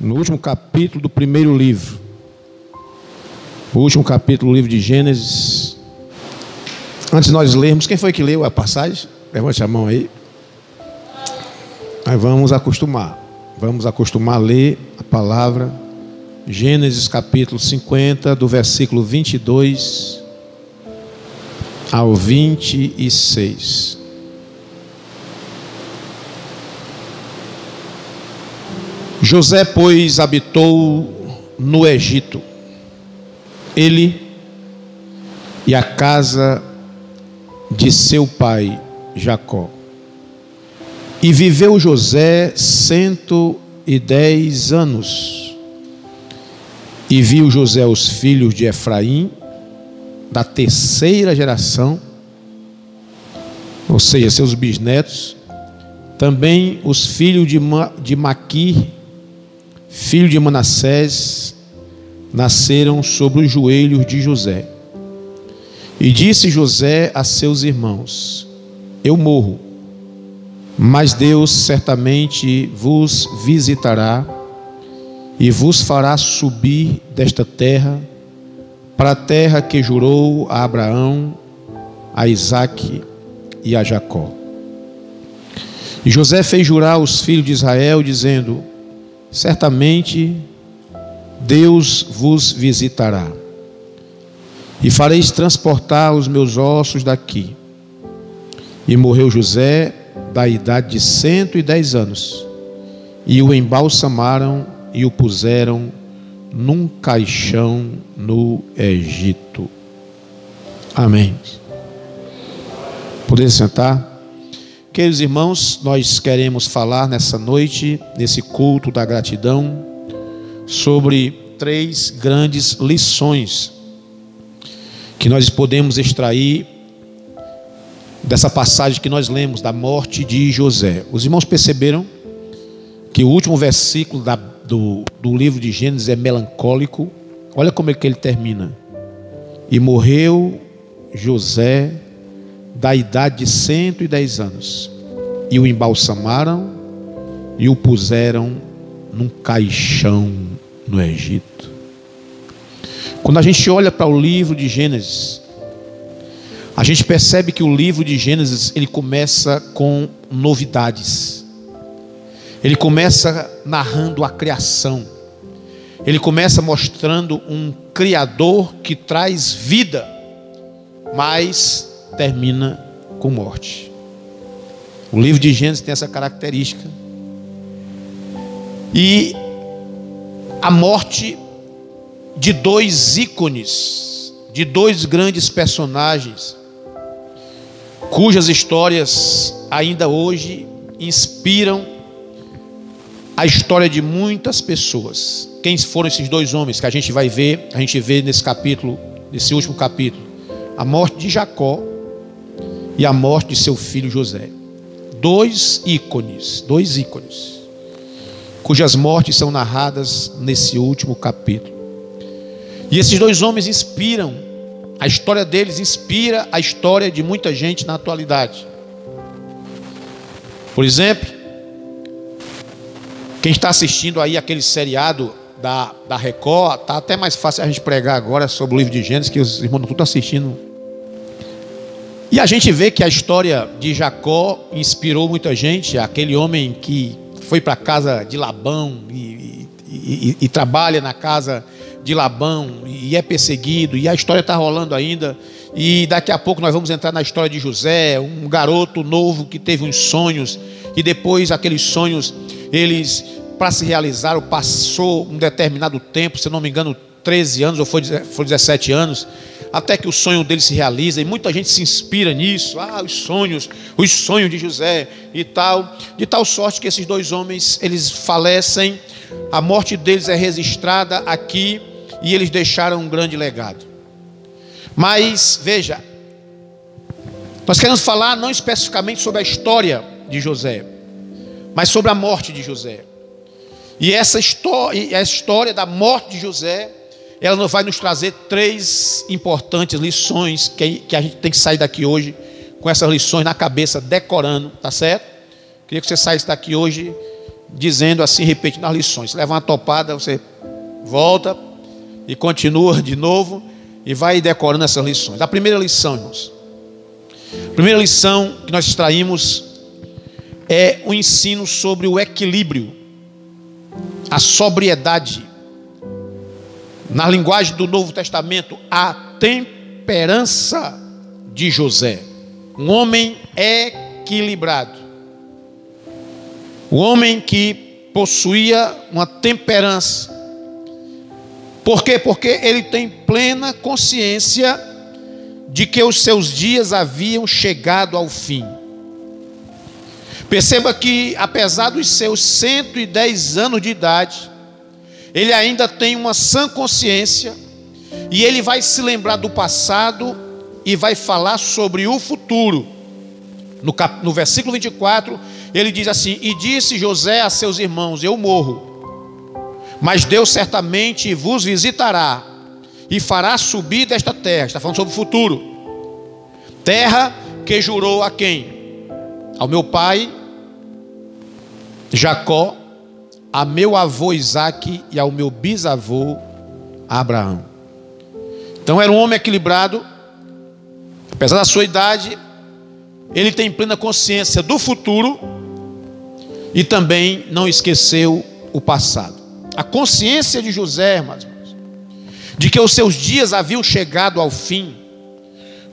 no último capítulo do primeiro livro. O último capítulo do livro de Gênesis. Antes de nós lermos, quem foi que leu a passagem? Levante a mão aí. Aí vamos acostumar. Vamos acostumar a ler a palavra. Gênesis capítulo 50, do versículo 22 ao 26. José, pois, habitou no Egito, ele e a casa de seu pai Jacó. E viveu José cento e dez anos. E viu José os filhos de Efraim, da terceira geração, ou seja, seus bisnetos, também os filhos de, Ma, de Maquir, filho de Manassés, nasceram sobre os joelhos de José. E disse José a seus irmãos: Eu morro, mas Deus certamente vos visitará e vos fará subir desta terra para a terra que jurou a Abraão, a Isaque e a Jacó. E José fez jurar os filhos de Israel, dizendo: Certamente Deus vos visitará, e fareis transportar os meus ossos daqui. E morreu José, da idade de cento e dez anos, e o embalsamaram e o puseram num caixão no Egito. Amém. Poder sentar? Queridos irmãos, nós queremos falar nessa noite, nesse culto da gratidão, sobre três grandes lições que nós podemos extrair dessa passagem que nós lemos da morte de José. Os irmãos perceberam que o último versículo da, do, do livro de Gênesis é melancólico. Olha como é que ele termina. E morreu José da idade de 110 anos, e o embalsamaram e o puseram num caixão no Egito. Quando a gente olha para o livro de Gênesis, a gente percebe que o livro de Gênesis ele começa com novidades. Ele começa narrando a criação. Ele começa mostrando um criador que traz vida, mas termina com morte. O livro de Gênesis tem essa característica. E a morte de dois ícones, de dois grandes personagens, cujas histórias ainda hoje inspiram a história de muitas pessoas. Quem foram esses dois homens que a gente vai ver, a gente vê nesse capítulo, nesse último capítulo, a morte de Jacó e a morte de seu filho José. Dois ícones, dois ícones, cujas mortes são narradas nesse último capítulo. E esses dois homens inspiram, a história deles inspira a história de muita gente na atualidade. Por exemplo, quem está assistindo aí aquele seriado da, da Record, está até mais fácil a gente pregar agora sobre o livro de Gênesis, que os irmãos estão assistindo e a gente vê que a história de Jacó inspirou muita gente, aquele homem que foi para a casa de Labão e, e, e, e, trabalha na casa de Labão e é perseguido, e a história está rolando ainda. E daqui a pouco nós vamos entrar na história de José, um garoto novo que teve uns sonhos, e depois aqueles sonhos, eles, para se realizar, passou um determinado tempo, se não me engano, 13 anos ou foi 17 anos até que o sonho dele se realiza, e muita gente se inspira nisso, ah, os sonhos, os sonhos de José e tal, de tal sorte que esses dois homens, eles falecem, a morte deles é registrada aqui, e eles deixaram um grande legado. Mas, veja, nós queremos falar não especificamente sobre a história de José, mas sobre a morte de José. E essa história, a história da morte de José, ela vai nos trazer três importantes lições que, que a gente tem que sair daqui hoje com essas lições na cabeça, decorando, tá certo? Queria que você saísse daqui hoje dizendo assim, repetindo as lições. Você leva uma topada, você volta e continua de novo e vai decorando essas lições. A primeira lição, irmãos. A primeira lição que nós extraímos é o ensino sobre o equilíbrio, a sobriedade. Na linguagem do Novo Testamento, a temperança de José. Um homem equilibrado. O homem que possuía uma temperança. Por quê? Porque ele tem plena consciência de que os seus dias haviam chegado ao fim. Perceba que, apesar dos seus 110 anos de idade, ele ainda tem uma sã consciência e ele vai se lembrar do passado e vai falar sobre o futuro. No, cap, no versículo 24, ele diz assim: E disse José a seus irmãos: Eu morro, mas Deus certamente vos visitará e fará subir desta terra. Está falando sobre o futuro. Terra que jurou a quem? Ao meu pai Jacó, a meu avô Isaque e ao meu bisavô Abraão. Então era um homem equilibrado, apesar da sua idade, ele tem plena consciência do futuro e também não esqueceu o passado. A consciência de José, irmãos, de que os seus dias haviam chegado ao fim,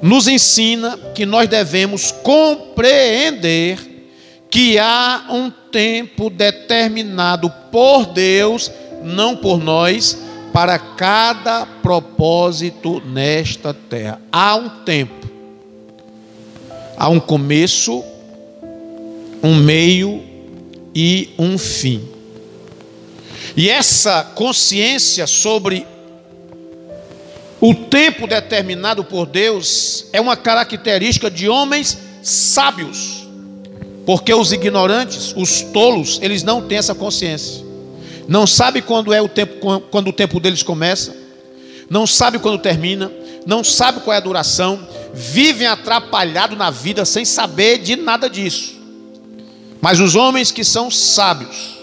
nos ensina que nós devemos compreender que há um tempo determinado por Deus, não por nós, para cada propósito nesta terra. Há um tempo, há um começo, um meio e um fim. E essa consciência sobre o tempo determinado por Deus é uma característica de homens sábios. Porque os ignorantes, os tolos, eles não têm essa consciência. Não sabe quando é o tempo quando o tempo deles começa, não sabe quando termina, não sabe qual é a duração, vivem atrapalhado na vida sem saber de nada disso. Mas os homens que são sábios,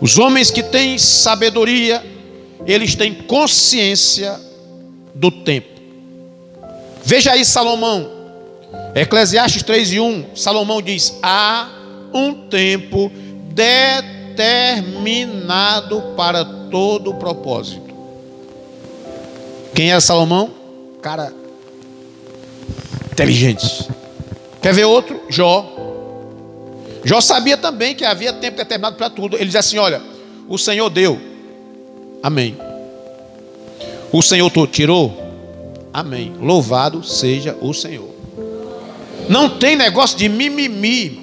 os homens que têm sabedoria, eles têm consciência do tempo. Veja aí Salomão, Eclesiastes 3 e 1, Salomão diz: há um tempo determinado para todo propósito. Quem é Salomão? Cara inteligente. Quer ver outro? Jó. Jó sabia também que havia tempo determinado para tudo. Ele diz assim: Olha, o Senhor deu, amém. O Senhor tirou? Amém. Louvado seja o Senhor. Não tem negócio de mimimi.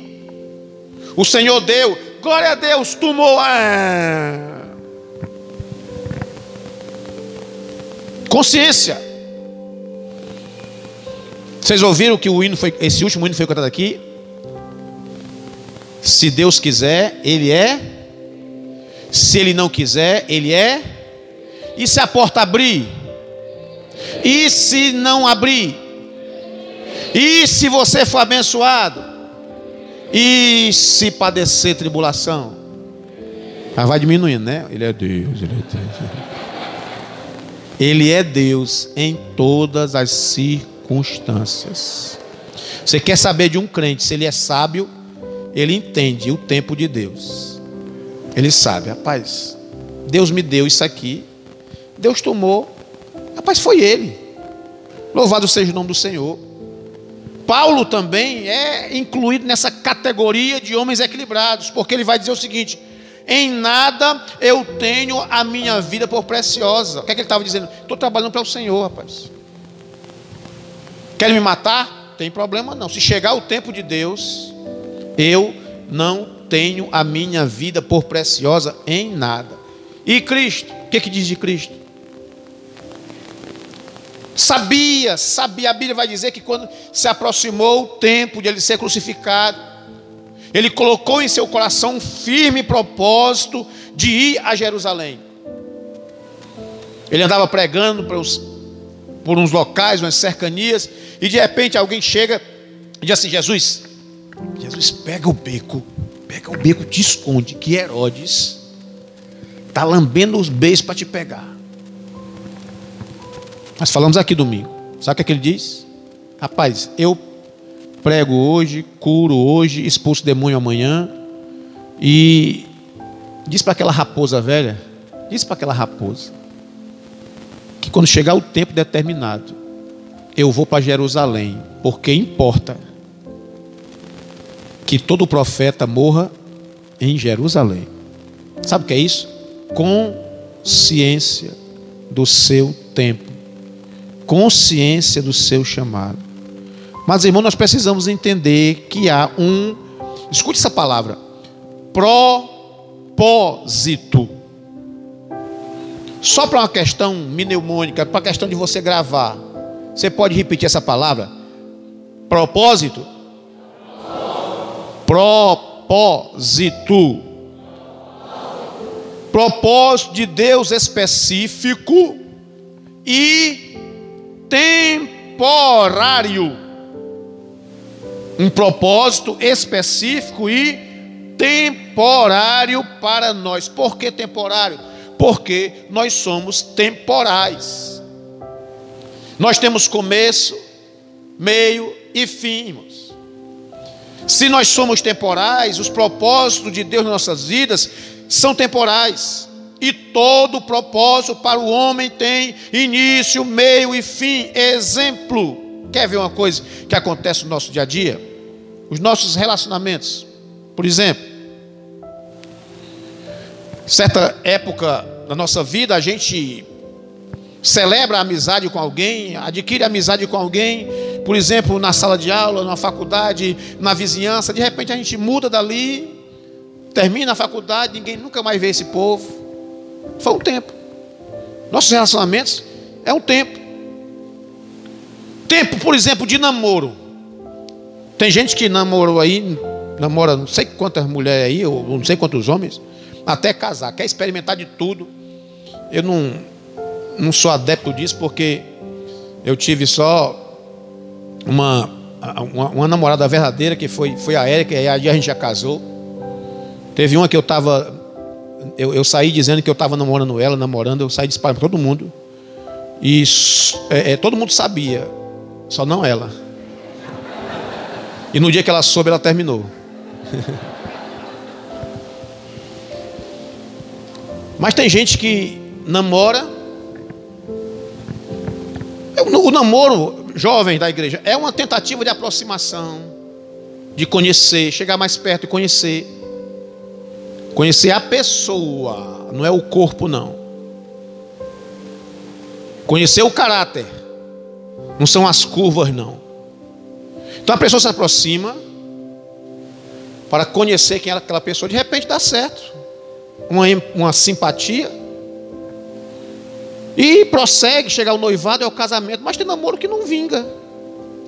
O Senhor deu, glória a Deus, tomou. Consciência. Vocês ouviram que o hino foi, esse último hino foi cantado aqui? Se Deus quiser, Ele é. Se Ele não quiser, Ele é. E se a porta abrir? E se não abrir? E se você for abençoado? E se padecer tribulação? Mas vai diminuindo, né? Ele é Deus, ele é Deus. Ele é Deus em todas as circunstâncias. Você quer saber de um crente se ele é sábio? Ele entende o tempo de Deus. Ele sabe, rapaz, Deus me deu isso aqui Deus tomou. Rapaz, foi ele. Louvado seja o nome do Senhor. Paulo também é incluído nessa categoria de homens equilibrados, porque ele vai dizer o seguinte: em nada eu tenho a minha vida por preciosa. O que é que ele estava dizendo? Estou trabalhando para o Senhor, rapaz. Quer me matar? Tem problema não. Se chegar o tempo de Deus, eu não tenho a minha vida por preciosa em nada. E Cristo? O que, é que diz de Cristo? Sabia, sabia. A Bíblia vai dizer que quando se aproximou o tempo de ele ser crucificado, ele colocou em seu coração um firme propósito de ir a Jerusalém. Ele andava pregando por uns, por uns locais, umas cercanias, e de repente alguém chega e diz assim: Jesus, Jesus, pega o beco Pega o beco, te esconde, que Herodes está lambendo os beijos para te pegar. Nós falamos aqui domingo. Sabe o que, é que ele diz? Rapaz, eu prego hoje, curo hoje, expulso demônio amanhã. E diz para aquela raposa velha, diz para aquela raposa, que quando chegar o tempo determinado, eu vou para Jerusalém, porque importa que todo profeta morra em Jerusalém. Sabe o que é isso? Consciência do seu tempo, consciência do seu chamado. Mas, irmão, nós precisamos entender que há um, escute essa palavra, propósito. Só para uma questão mnemônica, para a questão de você gravar. Você pode repetir essa palavra? Propósito? Propósito. Propósito de Deus específico e temporário. Um propósito específico e temporário para nós. Por que temporário? Porque nós somos temporais. Nós temos começo, meio e fim. Se nós somos temporais, os propósitos de Deus nas nossas vidas são temporais. E todo propósito para o homem tem início, meio e fim. Exemplo. Quer ver uma coisa que acontece no nosso dia a dia? Os nossos relacionamentos. Por exemplo, certa época da nossa vida a gente celebra a amizade com alguém, adquire amizade com alguém, por exemplo, na sala de aula, na faculdade, na vizinhança, de repente a gente muda dali, termina a faculdade, ninguém nunca mais vê esse povo. Foi um tempo. Nossos relacionamentos é um tempo. Tempo, por exemplo, de namoro. Tem gente que namorou aí, namora não sei quantas mulheres aí, ou não sei quantos homens, até casar, quer experimentar de tudo. Eu não não sou adepto disso porque eu tive só uma, uma, uma namorada verdadeira que foi, foi a Érica, e aí a gente já casou. Teve uma que eu estava. Eu, eu, saí dizendo que eu estava namorando ela, namorando, eu saí disparando para todo mundo. E é, é, todo mundo sabia, só não ela. E no dia que ela soube, ela terminou. Mas tem gente que namora o namoro jovem da igreja é uma tentativa de aproximação, de conhecer, chegar mais perto e conhecer. Conhecer a pessoa, não é o corpo, não. Conhecer o caráter, não são as curvas, não. Então a pessoa se aproxima para conhecer quem é aquela pessoa, de repente dá certo. Uma, uma simpatia, e prossegue, chegar ao noivado, é o casamento, mas tem namoro que não vinga.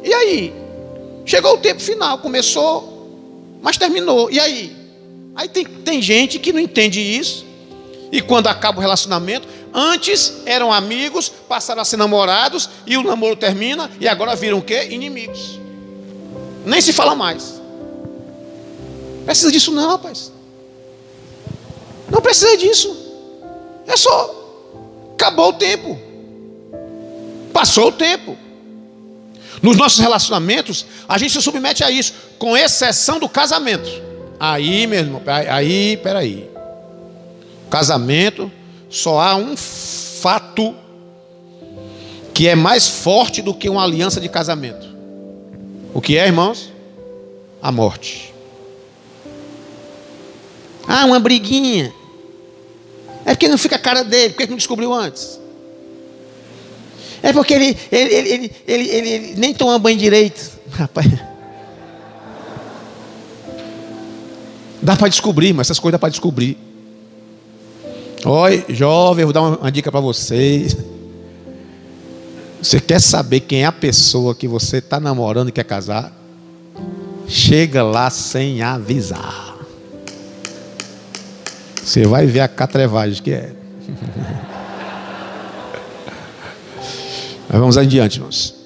E aí? Chegou o tempo final, começou, mas terminou. E aí? Aí tem, tem gente que não entende isso. E quando acaba o relacionamento, antes eram amigos, passaram a ser namorados, e o namoro termina, e agora viram o quê? Inimigos. Nem se fala mais. Precisa disso não, rapaz. Não precisa disso. É só Acabou o tempo. Passou o tempo. Nos nossos relacionamentos, a gente se submete a isso, com exceção do casamento. Aí, meu irmão, aí, peraí. Casamento, só há um fato que é mais forte do que uma aliança de casamento. O que é, irmãos? A morte. Ah, uma briguinha. É porque não fica a cara dele, por que não descobriu antes? É porque ele, ele, ele, ele, ele, nem toma banho direito. Rapaz. Dá para descobrir, mas essas coisas dá para descobrir. Oi, jovem, vou dar uma, uma dica para vocês. Você quer saber quem é a pessoa que você está namorando e quer casar? Chega lá sem avisar. Você vai ver a catrevagem que é. Mas vamos adiante, irmãos.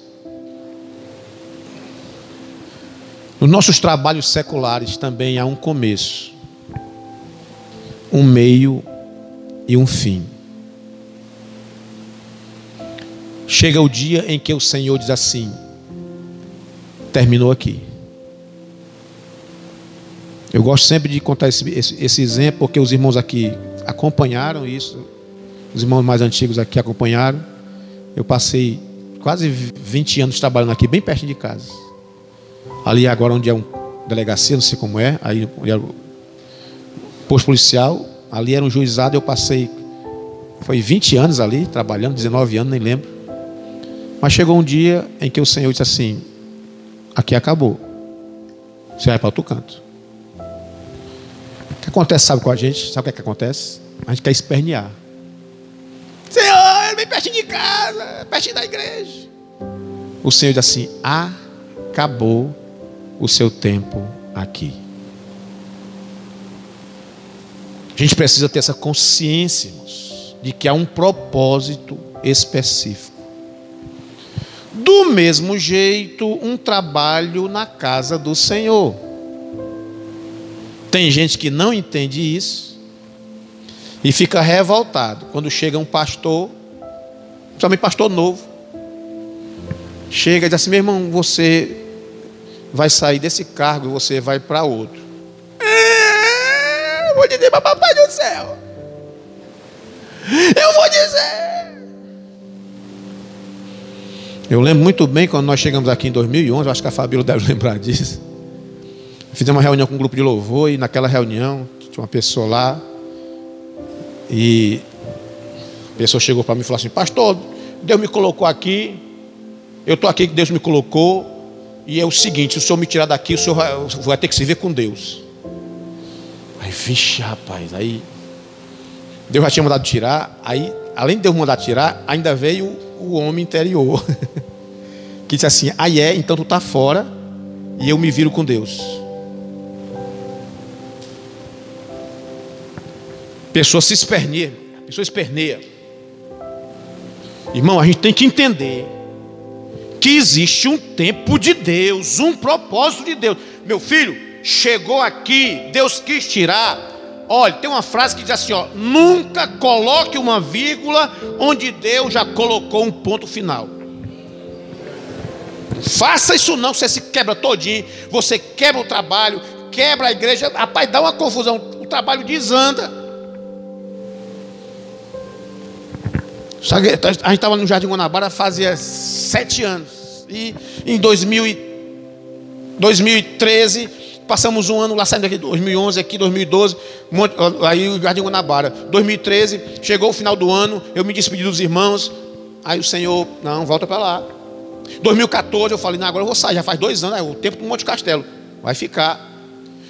Nos nossos trabalhos seculares também há um começo, um meio e um fim. Chega o dia em que o Senhor diz assim: terminou aqui. Eu gosto sempre de contar esse, esse, esse, exemplo, porque os irmãos aqui acompanharam isso, os irmãos mais antigos aqui acompanharam. Eu passei quase 20 anos trabalhando aqui, bem perto de casa. Ali agora onde é um delegacia, não sei como é, aí era o posto policial, ali era um juizado, eu passei, foi 20 anos ali, trabalhando, 19 anos, nem lembro. Mas chegou um dia em que o Senhor disse assim: aqui acabou. Você vai para outro canto. O que acontece, sabe com a gente? Sabe o que, é que acontece? A gente quer espernear. Senhor, vem pertinho de casa, pertinho da igreja. O Senhor diz assim: acabou o seu tempo aqui. A gente precisa ter essa consciência irmãos, de que há um propósito específico. Do mesmo jeito, um trabalho na casa do Senhor. Tem gente que não entende isso e fica revoltado quando chega um pastor, principalmente pastor novo, chega e diz assim: meu irmão, você vai sair desse cargo e você vai para outro. É, eu vou dizer para papai do céu. Eu vou dizer. Eu lembro muito bem quando nós chegamos aqui em 2011, acho que a Fabíola deve lembrar disso. Fizemos uma reunião com um grupo de louvor e naquela reunião tinha uma pessoa lá e a pessoa chegou para mim e falou assim: Pastor, Deus me colocou aqui, eu estou aqui que Deus me colocou, e é o seguinte: se o senhor me tirar daqui, o senhor vai, vai ter que se ver com Deus. Aí, vixe, rapaz, aí Deus já tinha mandado tirar, aí, além de Deus mandar tirar, ainda veio o homem interior. que disse assim: aí é, então tu está fora e eu me viro com Deus. Pessoa se esperneia, pessoa esperneia. Irmão, a gente tem que entender que existe um tempo de Deus, um propósito de Deus. Meu filho, chegou aqui, Deus quis tirar Olha, tem uma frase que diz assim: ó, nunca coloque uma vírgula onde Deus já colocou um ponto final. Faça isso não, você se quebra todinho, você quebra o trabalho, quebra a igreja, rapaz, dá uma confusão, o trabalho desanda. A gente estava no Jardim Guanabara fazia sete anos. E em 2000 2013 Passamos um ano lá saindo aqui, 2011, aqui 2012, aí o Jardim Guanabara. 2013, chegou o final do ano, eu me despedi dos irmãos. Aí o Senhor, não, volta para lá. 2014 eu falei, não, agora eu vou sair, já faz dois anos, é o tempo do Monte Castelo. Vai ficar.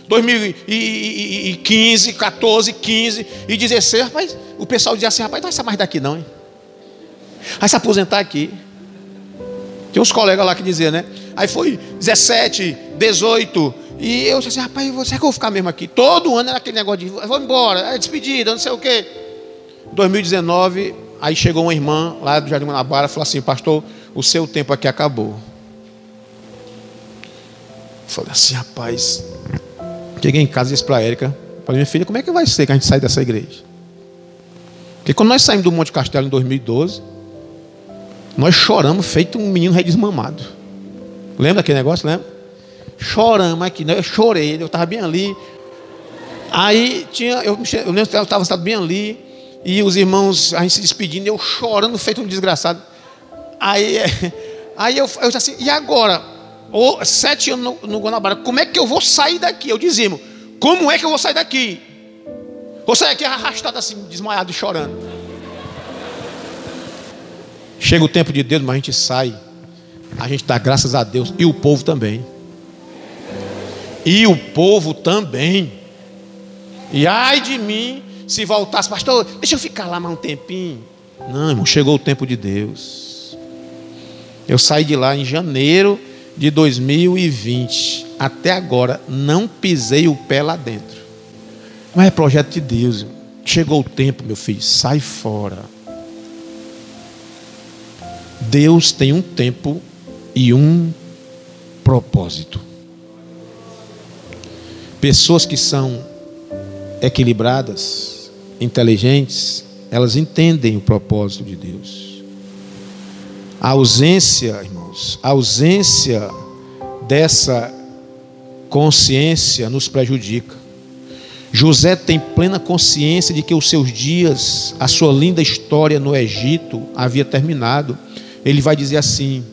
2015, 14, 15 e 16, rapaz, o pessoal dizia assim, rapaz, não sair mais daqui não, hein? Vai se aposentar aqui. Tem uns colegas lá que diziam, né? Aí foi 17, 18, e eu disse assim, rapaz, será que eu vou ficar mesmo aqui? Todo ano era aquele negócio de vou embora, é despedida, não sei o quê. 2019, aí chegou uma irmã lá do Jardim Guanabara e falou assim, pastor, o seu tempo aqui acabou. Eu falei assim, rapaz. Cheguei em casa e disse para a Érica, falei, minha filha, como é que vai ser que a gente sair dessa igreja? Porque quando nós saímos do Monte Castelo em 2012, nós choramos feito um menino redesmamado. Lembra aquele negócio? Lembra? choramos aqui, né? eu chorei, eu estava bem ali. Aí tinha, eu, eu lembro que eu estava bem ali, e os irmãos, a gente se despedindo, eu chorando, feito um desgraçado. Aí, aí eu, eu assim, e agora? Oh, sete anos no, no Guanabara, como é que eu vou sair daqui? Eu dizia, como é que eu vou sair daqui? Vou sair aqui arrastado assim, desmaiado, chorando. Chega o tempo de Deus, mas a gente sai. A gente dá graças a Deus e o povo também e o povo também. E ai de mim se voltasse, pastor, deixa eu ficar lá mais um tempinho. Não, irmão, chegou o tempo de Deus. Eu saí de lá em janeiro de 2020. Até agora não pisei o pé lá dentro. Mas é projeto de Deus. Chegou o tempo, meu filho, sai fora. Deus tem um tempo e um propósito. Pessoas que são equilibradas, inteligentes, elas entendem o propósito de Deus. A ausência, irmãos, a ausência dessa consciência nos prejudica. José tem plena consciência de que os seus dias, a sua linda história no Egito havia terminado. Ele vai dizer assim: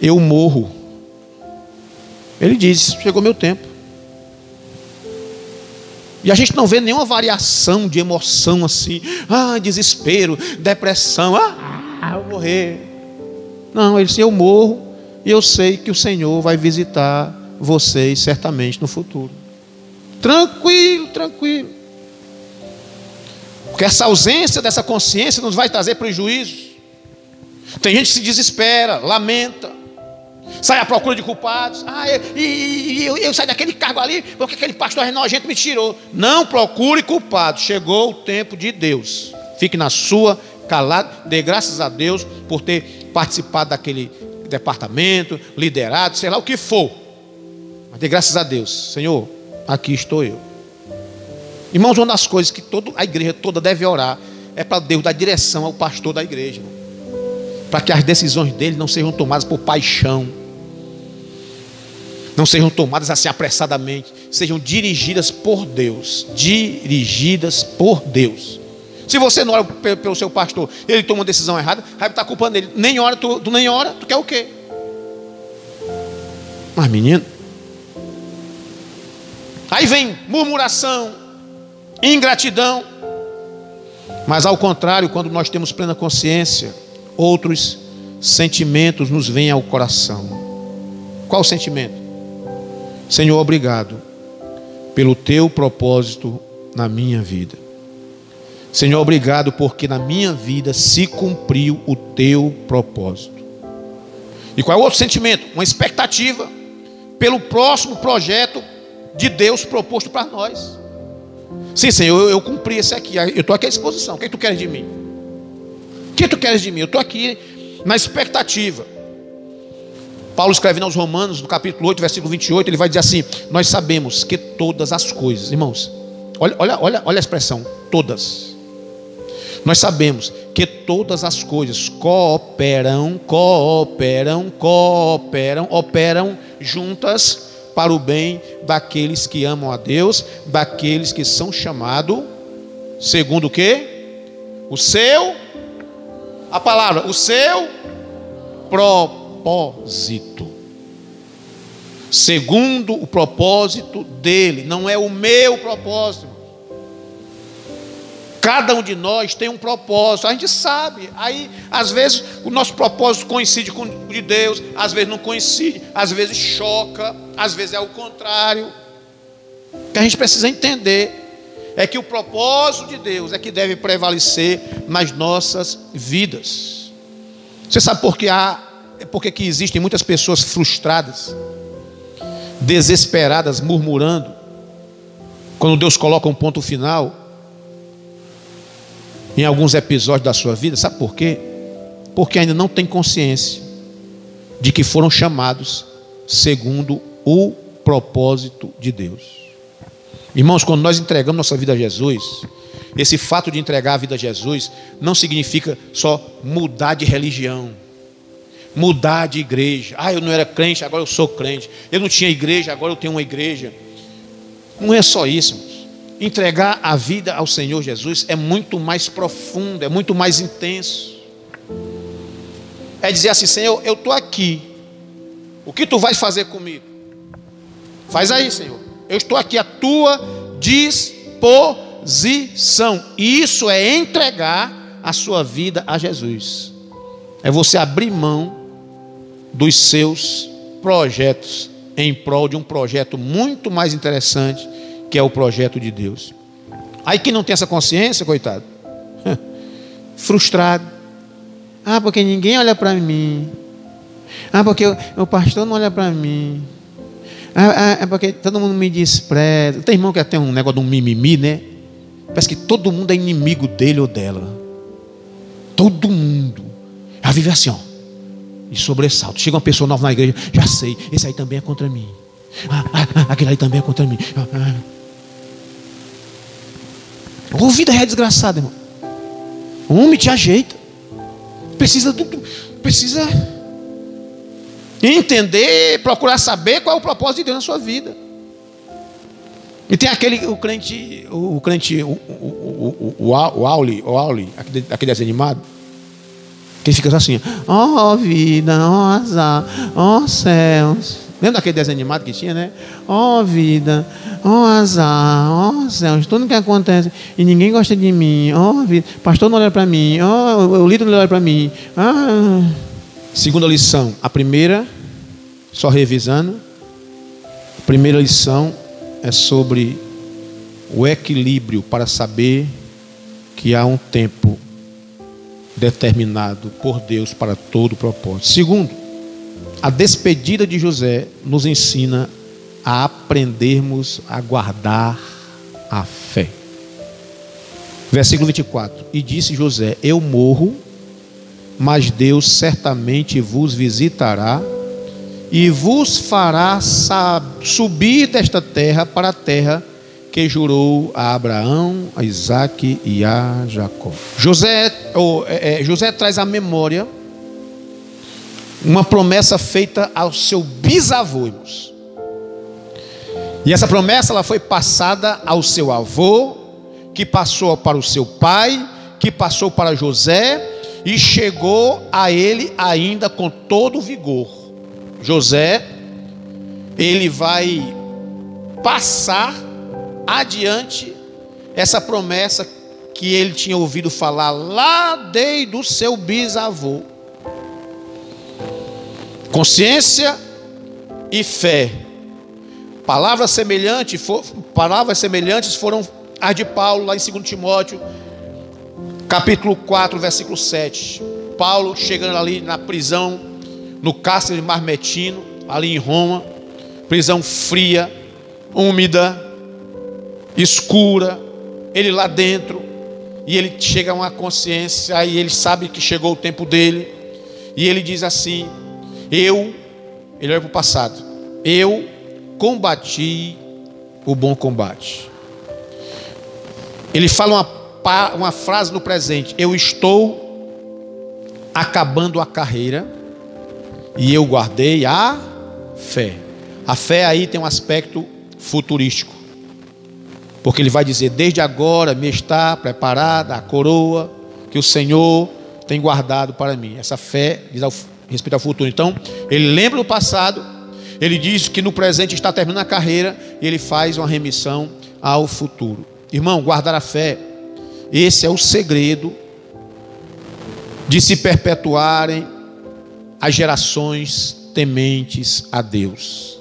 Eu morro. Ele diz: Chegou meu tempo. E a gente não vê nenhuma variação de emoção assim, ah, desespero, depressão, ah, eu vou morrer. Não, ele disse: Eu morro e eu sei que o Senhor vai visitar vocês certamente no futuro. Tranquilo, tranquilo. Porque essa ausência dessa consciência nos vai trazer prejuízos. Tem gente que se desespera, lamenta, sai à procura de culpados. Ah, eu, e, eu, eu saí daquele cargo ali porque aquele pastor gente me tirou. Não procure culpados. Chegou o tempo de Deus. Fique na sua, calado. Dê graças a Deus por ter participado daquele departamento, liderado, sei lá o que for. Mas dê graças a Deus. Senhor, aqui estou eu. Irmãos, uma das coisas que toda a igreja toda deve orar é para Deus dar direção ao pastor da igreja. Para que as decisões dele não sejam tomadas por paixão. Não sejam tomadas assim apressadamente. Sejam dirigidas por Deus. Dirigidas por Deus. Se você não ora pelo seu pastor, ele toma uma decisão errada, vai estar culpando ele. Nem ora, tu, tu nem ora, tu quer o quê? Mas menino, Aí vem murmuração, ingratidão. Mas ao contrário, quando nós temos plena consciência, outros sentimentos nos vêm ao coração. Qual sentimento? Senhor, obrigado pelo teu propósito na minha vida. Senhor, obrigado porque na minha vida se cumpriu o teu propósito. E qual é o outro sentimento? Uma expectativa pelo próximo projeto de Deus proposto para nós. Sim, Senhor, eu, eu cumpri esse aqui. Eu estou aqui à disposição. O que, é que tu queres de mim? Que tu queres de mim? Eu estou aqui na expectativa. Paulo escreve aos Romanos, no capítulo 8, versículo 28, ele vai dizer assim: Nós sabemos que todas as coisas, irmãos, olha, olha, olha, olha a expressão, todas. Nós sabemos que todas as coisas cooperam, cooperam, cooperam, operam juntas para o bem daqueles que amam a Deus, daqueles que são chamados, segundo o que? O seu, a palavra, o seu propósito. Segundo o propósito dele, não é o meu propósito. Cada um de nós tem um propósito, a gente sabe. Aí, às vezes, o nosso propósito coincide com o de Deus, às vezes não coincide, às vezes choca, às vezes é o contrário. Que a gente precisa entender é que o propósito de Deus é que deve prevalecer nas nossas vidas. Você sabe por que há, por que existem muitas pessoas frustradas, desesperadas, murmurando, quando Deus coloca um ponto final? em alguns episódios da sua vida, sabe por quê? Porque ainda não tem consciência de que foram chamados segundo o propósito de Deus. Irmãos, quando nós entregamos nossa vida a Jesus, esse fato de entregar a vida a Jesus não significa só mudar de religião, mudar de igreja. Ah, eu não era crente, agora eu sou crente. Eu não tinha igreja, agora eu tenho uma igreja. Não é só isso. Entregar a vida ao Senhor Jesus é muito mais profundo, é muito mais intenso. É dizer assim: Senhor, eu estou aqui. O que tu vais fazer comigo? Faz aí, Senhor. Eu estou aqui à tua disposição. E isso é entregar a sua vida a Jesus. É você abrir mão dos seus projetos em prol de um projeto muito mais interessante que é o projeto de Deus. Aí quem não tem essa consciência, coitado, frustrado. Ah, porque ninguém olha para mim. Ah, porque o, pastor não olha para mim. Ah, ah, é porque todo mundo me despreza. Tem irmão que tem um negócio de um mimimi, né? Parece que todo mundo é inimigo dele ou dela. Todo mundo. Ela vive assim, ó. De sobressalto. Chega uma pessoa nova na igreja, já sei, esse aí também é contra mim. Ah, ah, ah, aquele ali também é contra mim. Ah, ah. Vida é desgraçado, irmão. O homem te ajeita. Precisa, precisa entender, procurar saber qual é o propósito de Deus na sua vida. E tem aquele, o crente, o crente, o, o, o, o, o Auli, o Auli, aquele, aquele desenho animado, que fica assim, ó oh, vida, ó oh, azar, ó oh, céus. Lembra daquele desenho animado que tinha, né? Ó oh, vida, ó oh, azar, ó oh, céus, tudo que acontece e ninguém gosta de mim, ó oh, vida, pastor não olha para mim, ó oh, o líder não olha para mim. Ah. Segunda lição, a primeira, só revisando, a primeira lição é sobre o equilíbrio para saber que há um tempo determinado por Deus para todo propósito. Segundo, a despedida de José nos ensina a aprendermos a guardar a fé. Versículo 24: E disse José: Eu morro, mas Deus certamente vos visitará e vos fará subir desta terra para a terra que jurou a Abraão, a Isaac e a Jacó. José, é, é, José traz à memória uma promessa feita ao seu bisavô. Irmãos. E essa promessa ela foi passada ao seu avô, que passou para o seu pai, que passou para José e chegou a ele ainda com todo vigor. José, ele vai passar adiante essa promessa que ele tinha ouvido falar lá desde o seu bisavô. Consciência e fé. Palavras semelhantes, palavras semelhantes foram as de Paulo lá em 2 Timóteo, capítulo 4, versículo 7. Paulo chegando ali na prisão no cárcere marmetino, ali em Roma, prisão fria, úmida, escura, ele lá dentro, e ele chega a uma consciência, e ele sabe que chegou o tempo dele, e ele diz assim: Eu, ele olha para o passado, eu combati o bom combate. Ele fala uma, uma frase no presente: Eu estou acabando a carreira e eu guardei a fé. A fé aí tem um aspecto futurístico. Porque ele vai dizer: Desde agora me está preparada a coroa que o Senhor tem guardado para mim. Essa fé diz ao, respeito ao futuro. Então, ele lembra do passado, ele diz que no presente está terminando a carreira e ele faz uma remissão ao futuro. Irmão, guardar a fé, esse é o segredo de se perpetuarem as gerações tementes a Deus.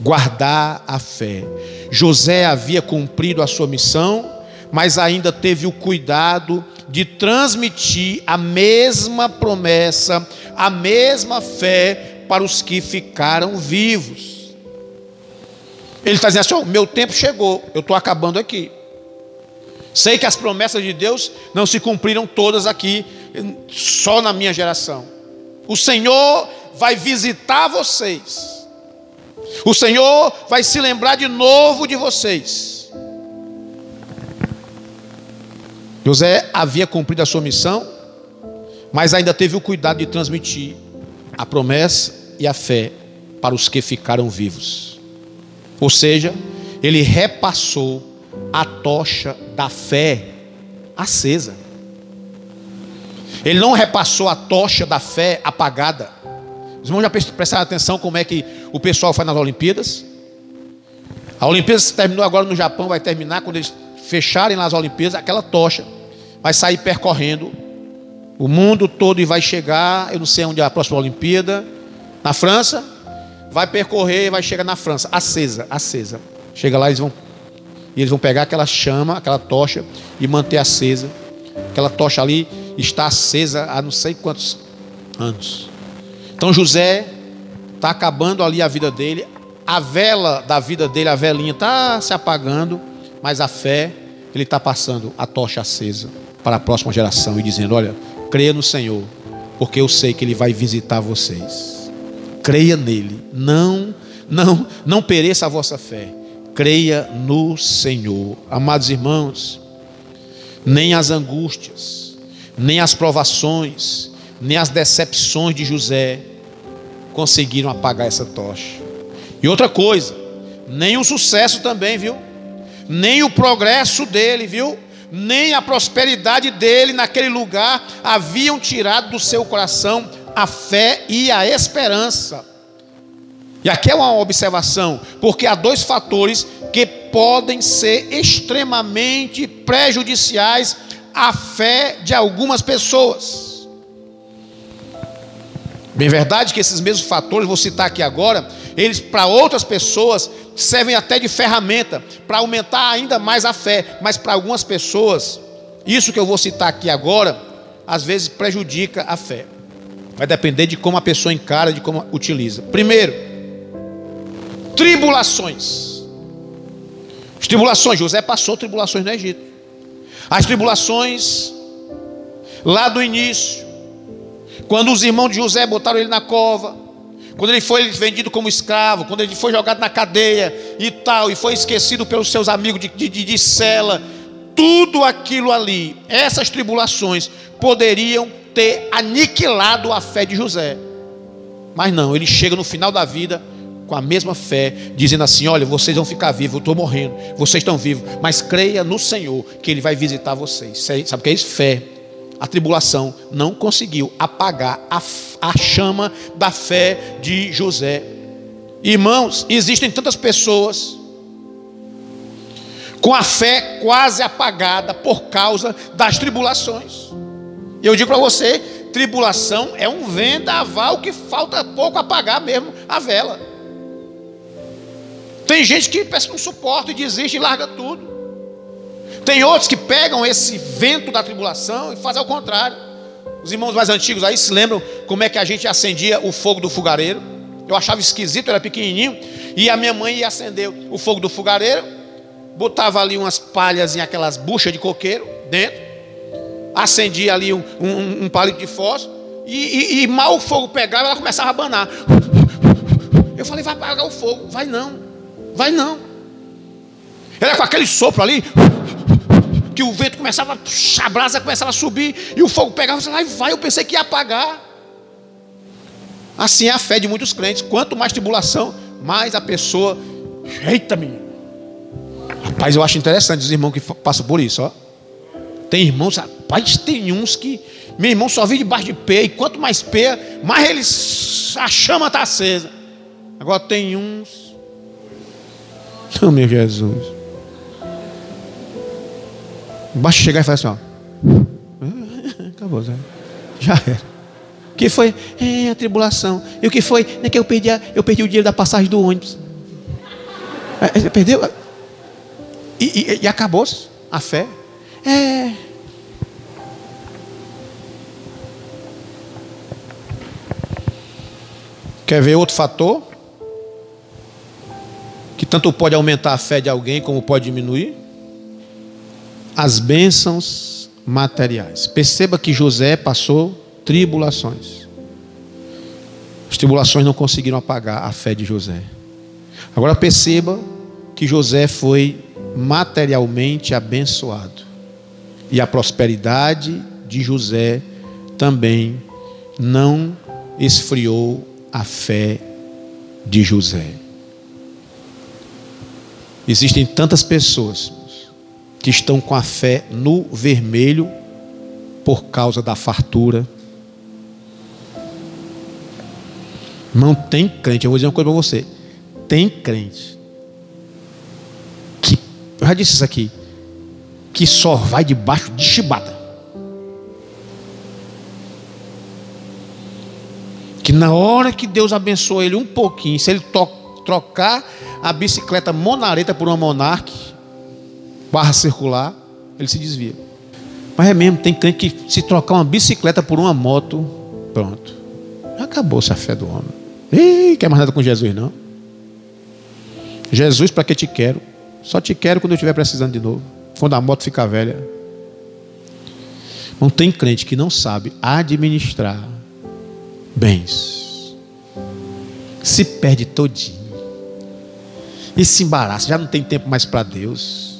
Guardar a fé. José havia cumprido a sua missão, mas ainda teve o cuidado de transmitir a mesma promessa, a mesma fé para os que ficaram vivos. Ele está dizendo assim: o meu tempo chegou, eu estou acabando aqui. Sei que as promessas de Deus não se cumpriram todas aqui, só na minha geração. O Senhor vai visitar vocês. O Senhor vai se lembrar de novo de vocês. José havia cumprido a sua missão, mas ainda teve o cuidado de transmitir a promessa e a fé para os que ficaram vivos. Ou seja, ele repassou a tocha da fé acesa. Ele não repassou a tocha da fé apagada. Os irmãos já prestaram atenção como é que o pessoal faz nas Olimpíadas? A Olimpíada terminou agora no Japão, vai terminar quando eles fecharem nas Olimpíadas, aquela tocha vai sair percorrendo o mundo todo e vai chegar, eu não sei onde é a próxima Olimpíada, na França, vai percorrer e vai chegar na França, acesa, acesa. Chega lá, eles vão, e eles vão pegar aquela chama, aquela tocha e manter acesa. Aquela tocha ali está acesa há não sei quantos anos. Então José está acabando ali a vida dele, a vela da vida dele, a velinha está se apagando, mas a fé, ele está passando a tocha acesa para a próxima geração e dizendo: Olha, creia no Senhor, porque eu sei que Ele vai visitar vocês. Creia nele, não não, não pereça a vossa fé. Creia no Senhor. Amados irmãos, nem as angústias, nem as provações, nem as decepções de José conseguiram apagar essa tocha. E outra coisa, nem o sucesso também, viu? Nem o progresso dele, viu? Nem a prosperidade dele naquele lugar haviam tirado do seu coração a fé e a esperança. E aqui é uma observação, porque há dois fatores que podem ser extremamente prejudiciais à fé de algumas pessoas. Bem verdade que esses mesmos fatores, vou citar aqui agora, eles para outras pessoas servem até de ferramenta para aumentar ainda mais a fé, mas para algumas pessoas, isso que eu vou citar aqui agora, às vezes prejudica a fé. Vai depender de como a pessoa encara, de como utiliza. Primeiro, tribulações. As tribulações, José passou tribulações no Egito. As tribulações lá do início, quando os irmãos de José botaram ele na cova, quando ele foi vendido como escravo, quando ele foi jogado na cadeia e tal, e foi esquecido pelos seus amigos de, de, de cela, tudo aquilo ali, essas tribulações, poderiam ter aniquilado a fé de José. Mas não, ele chega no final da vida com a mesma fé, dizendo assim: Olha, vocês vão ficar vivos, eu estou morrendo, vocês estão vivos, mas creia no Senhor que Ele vai visitar vocês. Sabe o que é isso? Fé a tribulação não conseguiu apagar a, a chama da fé de José. Irmãos, existem tantas pessoas com a fé quase apagada por causa das tribulações. Eu digo para você, tribulação é um vendaval que falta pouco apagar mesmo a vela. Tem gente que pensa que não suporta e desiste e larga tudo. Tem outros que pegam esse vento da tribulação e fazem ao contrário. Os irmãos mais antigos aí se lembram como é que a gente acendia o fogo do fogareiro. Eu achava esquisito, eu era pequenininho. E a minha mãe ia acender o fogo do fogareiro, botava ali umas palhas em aquelas buchas de coqueiro dentro, acendia ali um, um, um palito de fósforo, e, e, e, mal o fogo pegava, ela começava a abanar. Eu falei, vai apagar o fogo. Vai não, vai não. Era com aquele sopro ali, que o vento começava, a brasa começava a subir e o fogo pegava, lá e vai, eu pensei que ia apagar. Assim é a fé de muitos crentes. Quanto mais tribulação, mais a pessoa. Eita, menino. Rapaz, eu acho interessante os irmãos que passam por isso, ó. Tem irmãos, rapaz, tem uns que. Meu irmão só vive debaixo de pé, e quanto mais pé, mais eles. A chama está acesa. Agora tem uns. Oh, meu Jesus. Basta chegar e falar assim, ó. Acabou, Zé. Já era. O que foi? É a tribulação. E o que foi? É que eu perdi, a, eu perdi o dinheiro da passagem do ônibus. É, é perdeu? E, e, e acabou a fé. É. Quer ver outro fator? Que tanto pode aumentar a fé de alguém como pode diminuir? as bênçãos materiais. Perceba que José passou tribulações. As tribulações não conseguiram apagar a fé de José. Agora perceba que José foi materialmente abençoado. E a prosperidade de José também não esfriou a fé de José. Existem tantas pessoas que estão com a fé no vermelho por causa da fartura. Não tem crente, eu vou dizer uma coisa para você. Tem crente que, eu já disse isso aqui, que só vai debaixo de chibata. Que na hora que Deus abençoa ele um pouquinho, se ele trocar a bicicleta monareta por uma monarque, barra circular, ele se desvia. Mas é mesmo, tem crente que se trocar uma bicicleta por uma moto, pronto. Acabou-se a fé do homem. Ih, quer mais nada com Jesus, não? Jesus, para que te quero? Só te quero quando eu estiver precisando de novo. Quando a moto ficar velha. Não tem crente que não sabe administrar bens. Se perde todinho. Esse embaraço, já não tem tempo mais para Deus.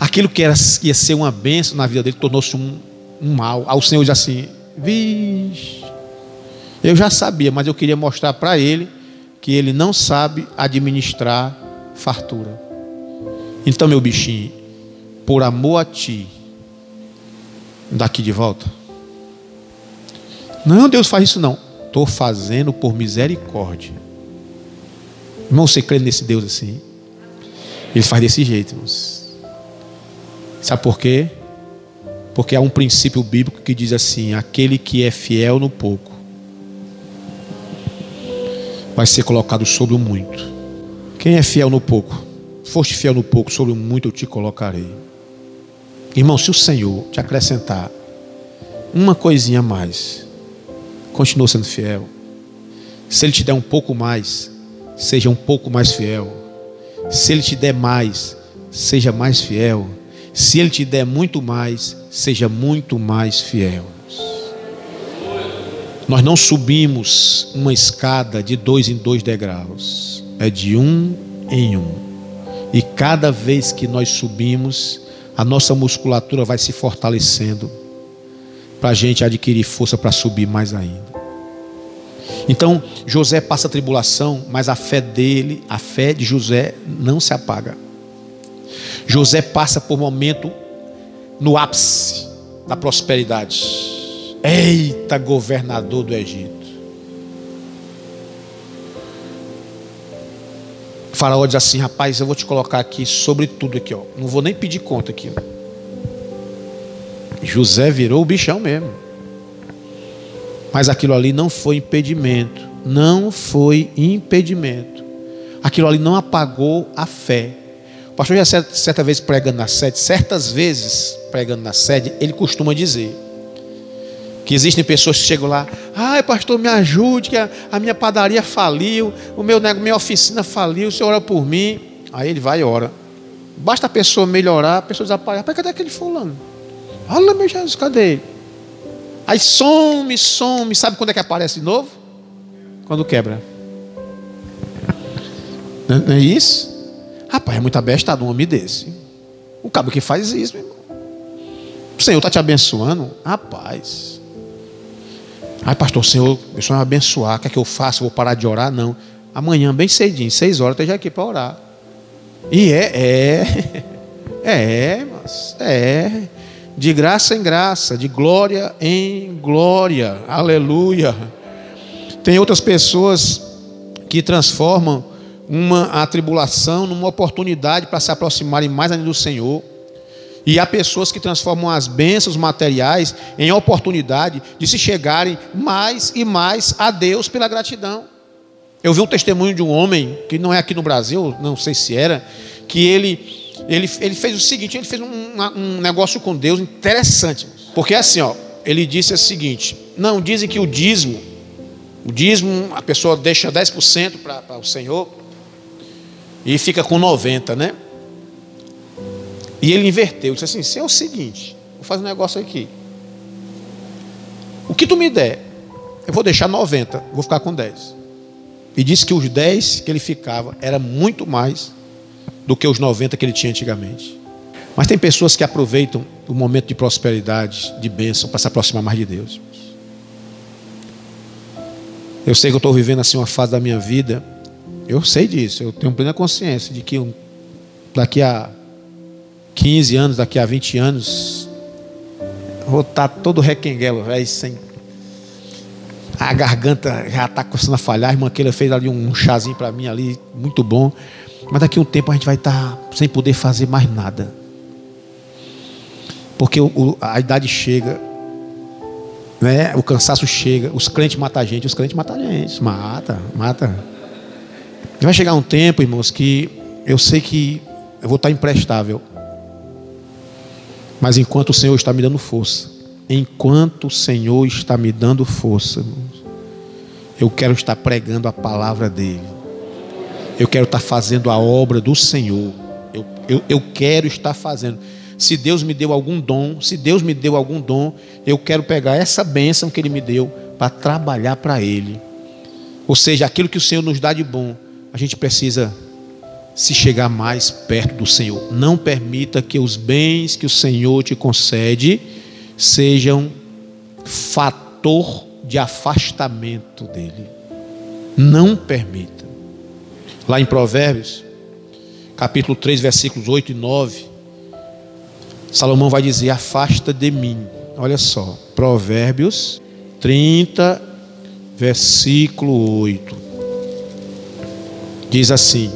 Aquilo que era, ia ser uma bênção na vida dele tornou-se um, um mal. Aí o Senhor diz assim: Vixe, eu já sabia, mas eu queria mostrar para ele que ele não sabe administrar fartura. Então, meu bichinho, por amor a ti, daqui de volta. Não, Deus faz isso não. Estou fazendo por misericórdia. Irmão, você crê nesse Deus assim? Ele faz desse jeito, irmãos. Sabe por quê? Porque há um princípio bíblico que diz assim: aquele que é fiel no pouco vai ser colocado sobre o muito. Quem é fiel no pouco? Foste fiel no pouco, sobre o muito eu te colocarei. Irmão, se o Senhor te acrescentar uma coisinha a mais, continua sendo fiel. Se Ele te der um pouco mais, seja um pouco mais fiel. Se Ele te der mais, seja mais fiel. Se Ele te der muito mais, seja muito mais fiel. Nós não subimos uma escada de dois em dois degraus, é de um em um. E cada vez que nós subimos, a nossa musculatura vai se fortalecendo para a gente adquirir força para subir mais ainda. Então, José passa a tribulação, mas a fé dele, a fé de José não se apaga. José passa por momento no ápice da prosperidade. Eita, governador do Egito. O faraó diz assim: rapaz, eu vou te colocar aqui sobre tudo aqui, ó. Não vou nem pedir conta aqui. José virou o bichão mesmo. Mas aquilo ali não foi impedimento. Não foi impedimento. Aquilo ali não apagou a fé. O pastor já certa, certa vez pregando na sede, certas vezes pregando na sede, ele costuma dizer que existem pessoas que chegam lá, ai pastor, me ajude, que a, a minha padaria faliu, o meu minha oficina faliu, o senhor ora por mim. Aí ele vai e ora. Basta a pessoa melhorar, a pessoa diz, rapaz, cadê aquele fulano? Olha meu Jesus, cadê ele? Aí some, some. Sabe quando é que aparece de novo? Quando quebra. Não é isso? Rapaz, é muito abestado um homem desse. O cabo que faz isso, meu irmão. O Senhor está te abençoando? Rapaz. Ai, pastor, Senhor, o Senhor vai abençoar. O que é que eu faço? Eu vou parar de orar? Não. Amanhã, bem cedinho, seis horas, esteja aqui para orar. E é, é, é, mas é de graça em graça, de glória em glória. Aleluia. Tem outras pessoas que transformam uma atribulação numa oportunidade para se aproximarem mais ainda do Senhor. E há pessoas que transformam as bênçãos materiais em oportunidade de se chegarem mais e mais a Deus pela gratidão. Eu vi um testemunho de um homem, que não é aqui no Brasil, não sei se era, que ele ele, ele fez o seguinte: ele fez um, um negócio com Deus interessante. Porque assim, ó, ele disse o seguinte: não, dizem que o dízimo, o dízimo, a pessoa deixa 10% para o Senhor e fica com 90%, né? E ele inverteu, disse assim: se é o seguinte, vou fazer um negócio aqui. O que tu me der, eu vou deixar 90, vou ficar com 10. E disse que os 10 que ele ficava era muito mais do que os 90 que ele tinha antigamente. Mas tem pessoas que aproveitam o momento de prosperidade, de bênção, para se aproximar mais de Deus. Eu sei que eu estou vivendo assim uma fase da minha vida. Eu sei disso, eu tenho plena consciência de que daqui a 15 anos, daqui a 20 anos, vou estar tá todo requenguelo, velho, sem. A garganta já está começando a falhar. A irmã Keila fez ali um chazinho para mim ali, muito bom. Mas daqui a um tempo a gente vai estar sem poder fazer mais nada. Porque a idade chega, né? o cansaço chega, os crentes matam a gente, os crentes matam a gente. Mata, mata. Vai chegar um tempo, irmãos, que eu sei que eu vou estar imprestável. Mas enquanto o Senhor está me dando força, enquanto o Senhor está me dando força, irmãos, eu quero estar pregando a palavra dEle. Eu quero estar fazendo a obra do Senhor. Eu, eu, eu quero estar fazendo. Se Deus me deu algum dom, se Deus me deu algum dom, eu quero pegar essa bênção que Ele me deu para trabalhar para Ele. Ou seja, aquilo que o Senhor nos dá de bom, a gente precisa se chegar mais perto do Senhor. Não permita que os bens que o Senhor te concede sejam fator de afastamento dele. Não permita. Lá em Provérbios, capítulo 3, versículos 8 e 9, Salomão vai dizer: Afasta de mim. Olha só, Provérbios 30, versículo 8. Diz assim: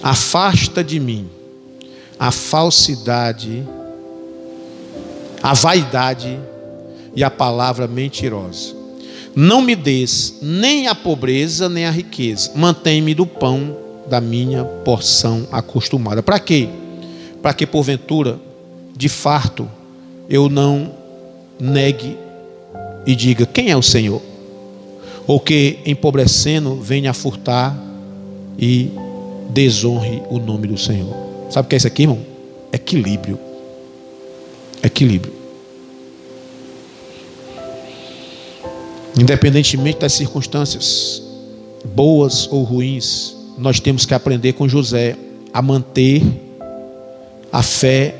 Afasta de mim a falsidade, a vaidade e a palavra mentirosa. Não me des nem a pobreza nem a riqueza. Mantém-me do pão da minha porção acostumada. Para quê? Para que porventura, de farto, eu não negue e diga: Quem é o Senhor? Ou que, empobrecendo, venha a furtar e desonre o nome do Senhor. Sabe o que é isso aqui, irmão? Equilíbrio. Equilíbrio. Independentemente das circunstâncias, boas ou ruins, nós temos que aprender com José a manter a fé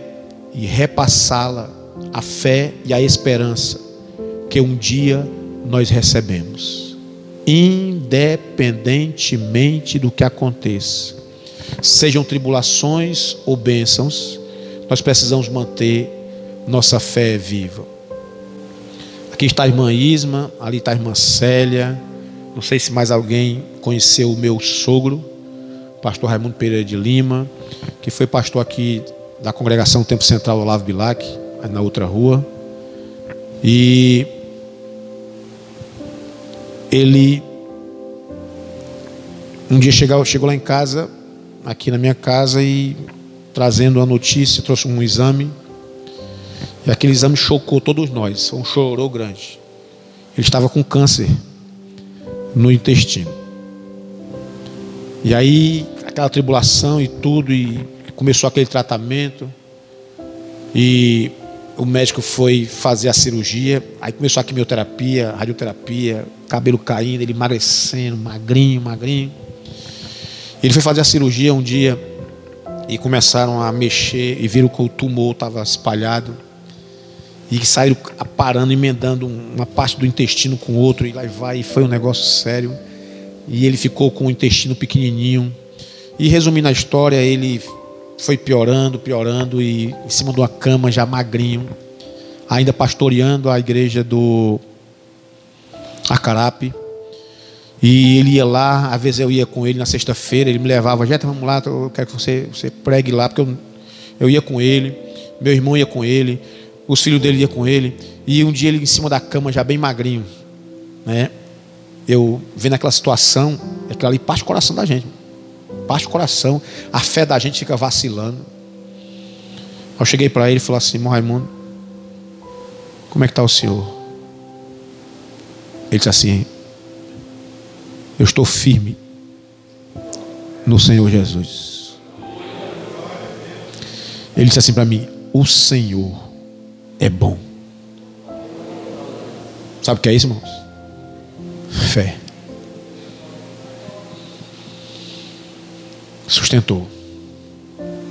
e repassá-la, a fé e a esperança que um dia nós recebemos, independentemente do que aconteça, sejam tribulações ou bênçãos, nós precisamos manter nossa fé viva. Aqui está a irmã Isma, ali está a irmã Célia. Não sei se mais alguém conheceu o meu sogro, pastor Raimundo Pereira de Lima, que foi pastor aqui da congregação Tempo Central Olavo Bilac, na outra rua. E ele um dia chegou, chegou lá em casa, aqui na minha casa, e trazendo a notícia, trouxe um exame e aquele exame chocou todos nós, foi um chorou grande. Ele estava com câncer no intestino. E aí, aquela tribulação e tudo, e começou aquele tratamento. E o médico foi fazer a cirurgia, aí começou a quimioterapia, radioterapia, cabelo caindo, ele emagrecendo, magrinho, magrinho. Ele foi fazer a cirurgia um dia e começaram a mexer e viram que o tumor estava espalhado e saíram parando, emendando uma parte do intestino com outro, e lá vai, e foi um negócio sério. E ele ficou com o intestino pequenininho. E resumindo a história, ele foi piorando, piorando, e em cima de uma cama já magrinho, ainda pastoreando a igreja do Acarape. E ele ia lá, às vezes eu ia com ele na sexta-feira, ele me levava, Jeta, vamos lá, eu quero que você, você pregue lá, porque eu, eu ia com ele, meu irmão ia com ele os filhos dele iam com ele, e um dia ele em cima da cama, já bem magrinho, né? Eu vendo aquela situação, aquilo ali parte o coração da gente, parte o coração, a fé da gente fica vacilando. Eu cheguei para ele e falei assim: Irmão Raimundo, como é que está o senhor? Ele disse assim: Eu estou firme no Senhor Jesus. Ele disse assim para mim: O Senhor é bom. Sabe o que é isso, irmãos? Fé. Sustentou.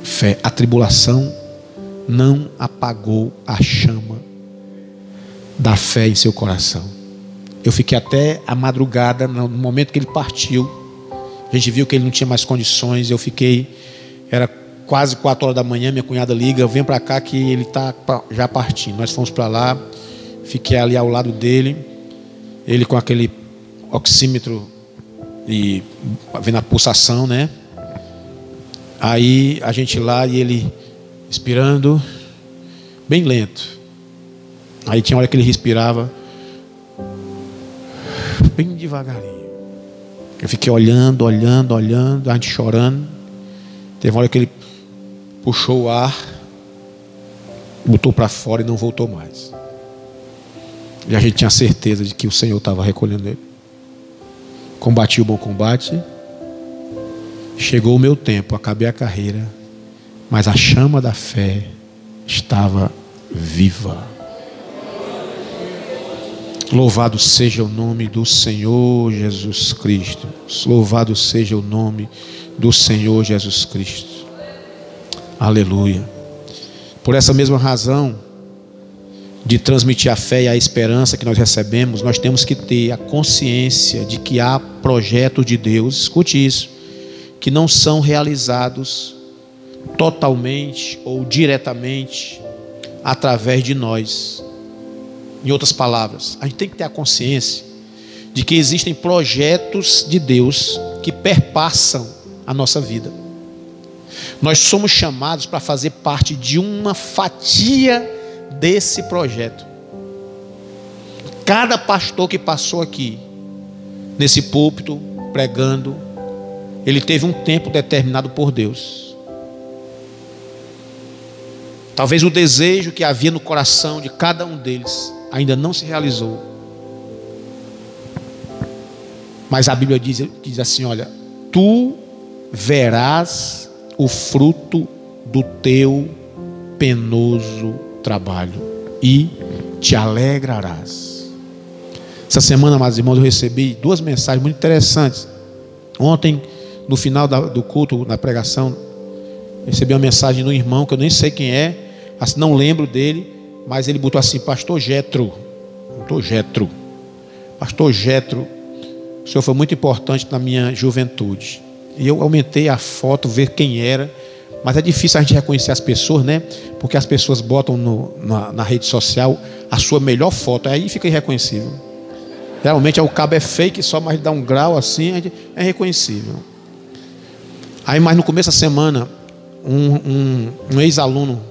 Fé. A tribulação não apagou a chama da fé em seu coração. Eu fiquei até a madrugada, no momento que ele partiu. A gente viu que ele não tinha mais condições. Eu fiquei, era quase quatro horas da manhã, minha cunhada liga, vem para cá que ele está já partindo. Nós fomos para lá, fiquei ali ao lado dele, ele com aquele oxímetro e vendo a pulsação, né? Aí a gente lá e ele respirando bem lento. Aí tinha hora que ele respirava bem devagarinho. Eu fiquei olhando, olhando, olhando, a gente chorando. Teve uma hora que ele puxou o ar, botou para fora e não voltou mais. E a gente tinha certeza de que o Senhor estava recolhendo ele. Combati o bom combate. Chegou o meu tempo, acabei a carreira, mas a chama da fé estava viva. Louvado seja o nome do Senhor Jesus Cristo. Louvado seja o nome do Senhor Jesus Cristo. Aleluia. Por essa mesma razão de transmitir a fé e a esperança que nós recebemos, nós temos que ter a consciência de que há projetos de Deus, escute isso, que não são realizados totalmente ou diretamente através de nós. Em outras palavras, a gente tem que ter a consciência de que existem projetos de Deus que perpassam a nossa vida. Nós somos chamados para fazer parte de uma fatia desse projeto. Cada pastor que passou aqui, nesse púlpito, pregando, ele teve um tempo determinado por Deus. Talvez o desejo que havia no coração de cada um deles ainda não se realizou. Mas a Bíblia diz, diz assim: olha, tu verás o fruto do teu penoso trabalho e te alegrarás. Essa semana, amados irmãos, eu recebi duas mensagens muito interessantes. Ontem, no final do culto, na pregação, recebi uma mensagem de um irmão que eu nem sei quem é, não lembro dele, mas ele botou assim: Pastor Getro, Pastor Getro, Pastor Getro, o senhor foi muito importante na minha juventude. E eu aumentei a foto, ver quem era. Mas é difícil a gente reconhecer as pessoas, né? Porque as pessoas botam no, na, na, rede social a sua melhor foto, aí fica irreconhecível. Geralmente o cabo é fake, só mais dá um grau assim, é reconhecível. Aí, mas no começo da semana, um, um, um ex-aluno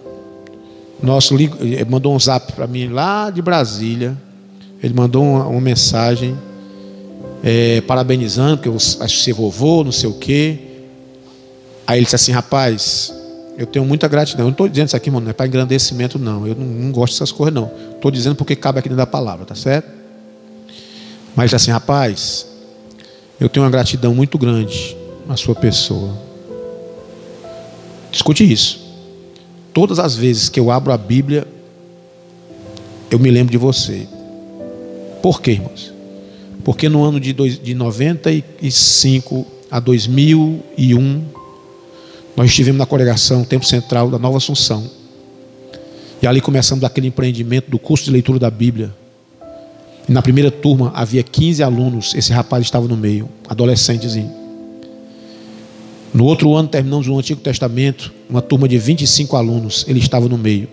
nosso mandou um zap para mim lá de Brasília. Ele mandou uma, uma mensagem é, parabenizando, porque eu acho que ser vovô, não sei o quê. Aí ele disse assim, rapaz, eu tenho muita gratidão. Eu não estou dizendo isso aqui, mano, não é para engrandecimento, não. Eu não, não gosto dessas coisas, não. Estou dizendo porque cabe aqui dentro da palavra, tá certo? Mas assim, rapaz, eu tenho uma gratidão muito grande na sua pessoa. Escute isso. Todas as vezes que eu abro a Bíblia, eu me lembro de você. Por quê, irmãos? Porque no ano de, dois, de 95 a 2001, nós estivemos na congregação Tempo Central da Nova Assunção. E ali começamos aquele empreendimento do curso de leitura da Bíblia. E na primeira turma havia 15 alunos, esse rapaz estava no meio, adolescentezinho. No outro ano terminamos o Antigo Testamento, uma turma de 25 alunos, ele estava no meio.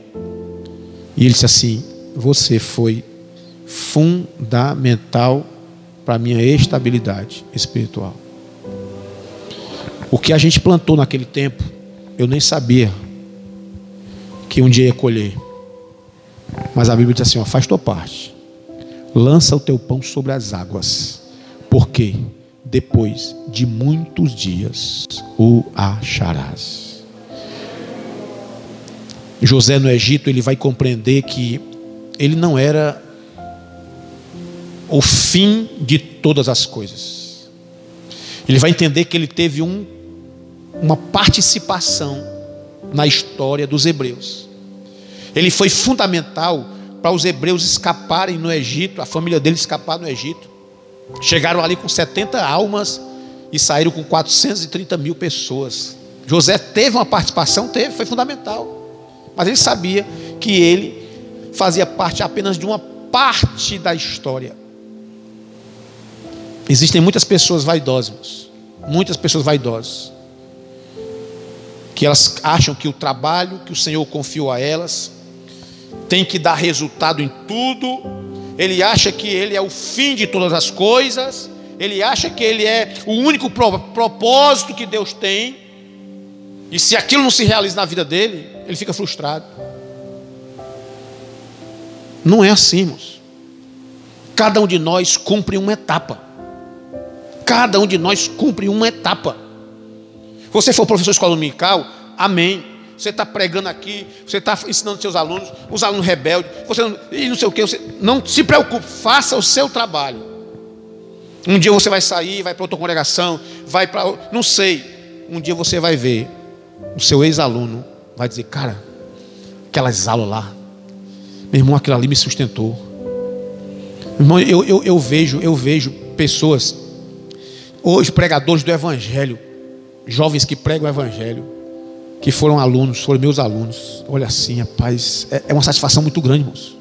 E ele disse assim: Você foi fundamental para a minha estabilidade espiritual. O que a gente plantou naquele tempo, eu nem sabia que um dia ia colher. Mas a Bíblia diz assim: ó, faz tua parte, lança o teu pão sobre as águas, porque depois de muitos dias o acharás. José no Egito, ele vai compreender que ele não era o fim de todas as coisas. Ele vai entender que ele teve um uma participação na história dos hebreus. Ele foi fundamental para os hebreus escaparem no Egito, a família dele escapar no Egito. Chegaram ali com 70 almas e saíram com 430 mil pessoas. José teve uma participação, teve, foi fundamental. Mas ele sabia que ele fazia parte apenas de uma parte da história. Existem muitas pessoas vaidosas, muitas pessoas vaidosas que elas acham que o trabalho que o Senhor confiou a elas tem que dar resultado em tudo. Ele acha que ele é o fim de todas as coisas. Ele acha que ele é o único propósito que Deus tem. E se aquilo não se realiza na vida dele, ele fica frustrado. Não é assim, irmãos. Cada um de nós cumpre uma etapa. Cada um de nós cumpre uma etapa. Você for professor de escola dominical, amém. Você está pregando aqui, você está ensinando seus alunos, os alunos rebeldes, você não, e não sei o que, você, não se preocupe, faça o seu trabalho. Um dia você vai sair, vai para outra congregação, vai para. Não sei. Um dia você vai ver o seu ex-aluno, vai dizer, cara, aquelas aulas lá, meu irmão, aquilo ali me sustentou. Irmão, eu, eu, eu vejo, eu vejo pessoas, hoje pregadores do Evangelho, jovens que pregam o Evangelho, que foram alunos, foram meus alunos. Olha assim, rapaz, é, é uma satisfação muito grande, irmãos.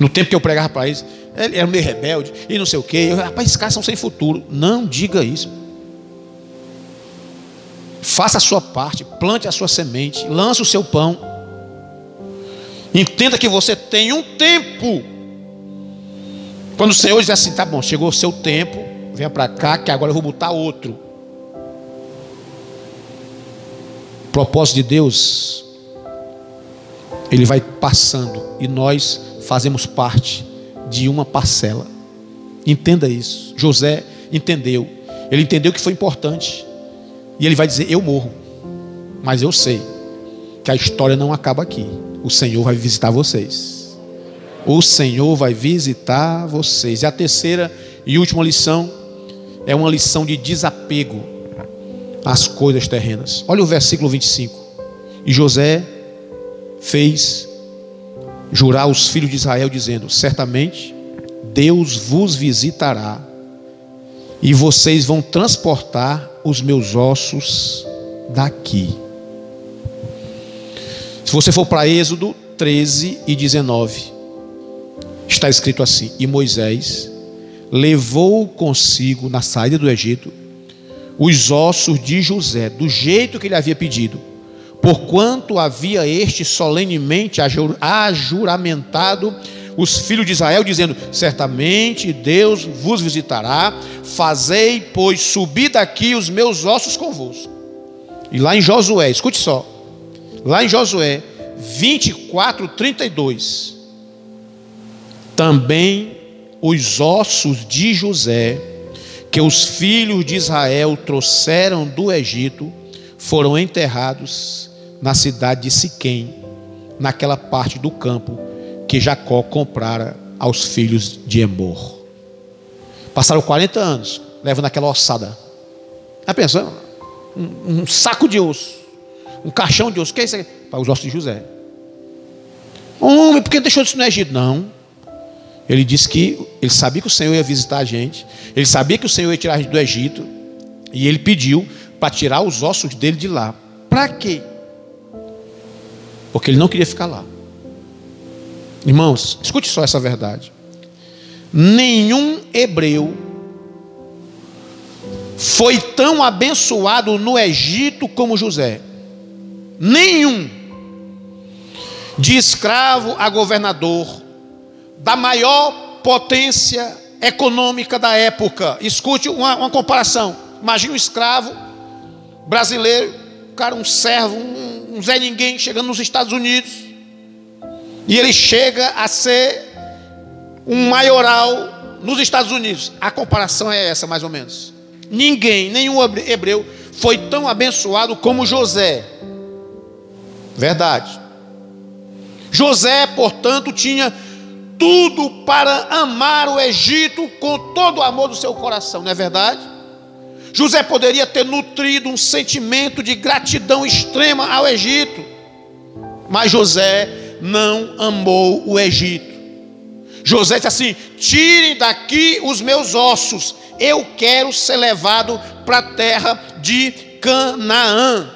No tempo que eu pregava para eles, ele era meio rebelde e não sei o quê. Eu, rapaz, esses caras são sem futuro. Não diga isso. Faça a sua parte, plante a sua semente, lance o seu pão. Entenda que você tem um tempo. Quando o Senhor diz assim, tá bom, chegou o seu tempo, venha para cá, que agora eu vou botar outro. Propósito de Deus, ele vai passando e nós fazemos parte de uma parcela. Entenda isso. José entendeu. Ele entendeu que foi importante. E ele vai dizer: Eu morro. Mas eu sei que a história não acaba aqui. O Senhor vai visitar vocês. O Senhor vai visitar vocês. E a terceira e última lição é uma lição de desapego às coisas terrenas. Olha o versículo 25. E José fez jurar os filhos de Israel, dizendo: Certamente Deus vos visitará, e vocês vão transportar os meus ossos daqui. Se você for para Êxodo 13 e 19, está escrito assim: E Moisés levou consigo na saída do Egito os ossos de José, do jeito que ele havia pedido porquanto havia este solenemente ajuramentado os filhos de Israel, dizendo: Certamente Deus vos visitará, fazei, pois, subir daqui os meus ossos convosco. E lá em Josué, escute só, lá em Josué 24, 32, também os ossos de José, que os filhos de Israel trouxeram do Egito, foram enterrados na cidade de Siquém, naquela parte do campo que Jacó comprara aos filhos de Emor. Passaram 40 anos, levando aquela ossada. Está pensando? Um, um, saco de osso, um caixão de osso. O que é isso aqui? Para os ossos de José. Homem, por que deixou isso no Egito? Não. Ele disse que ele sabia que o Senhor ia visitar a gente, ele sabia que o Senhor ia tirar a gente do Egito, e ele pediu para tirar os ossos dele de lá. Para quê? porque ele não queria ficar lá. Irmãos, escute só essa verdade. Nenhum hebreu foi tão abençoado no Egito como José. Nenhum. De escravo a governador, da maior potência econômica da época. Escute uma, uma comparação. Imagine um escravo brasileiro, cara, um servo, um, um Zé Ninguém chegando nos Estados Unidos. E ele chega a ser um maioral nos Estados Unidos. A comparação é essa, mais ou menos. Ninguém, nenhum hebreu, foi tão abençoado como José. Verdade. José, portanto, tinha tudo para amar o Egito com todo o amor do seu coração, não é verdade? José poderia ter nutrido um sentimento de gratidão extrema ao Egito, mas José não amou o Egito. José disse assim: tirem daqui os meus ossos, eu quero ser levado para a terra de Canaã.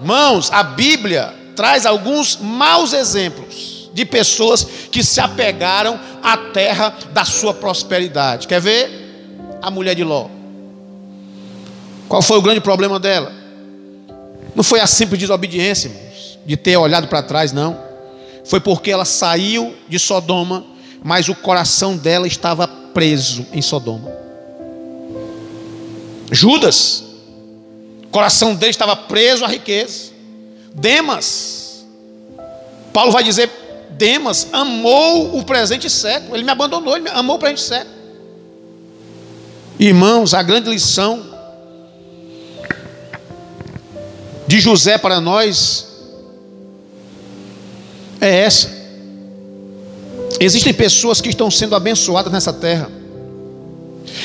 Irmãos, a Bíblia traz alguns maus exemplos de pessoas que se apegaram à terra da sua prosperidade. Quer ver? A mulher de Ló. Qual foi o grande problema dela? Não foi a simples desobediência, irmãos, de ter olhado para trás, não. Foi porque ela saiu de Sodoma, mas o coração dela estava preso em Sodoma. Judas, o coração dele estava preso à riqueza. Demas, Paulo vai dizer: Demas amou o presente século, ele me abandonou, ele amou o presente século. Irmãos, a grande lição de José para nós é essa. Existem pessoas que estão sendo abençoadas nessa terra,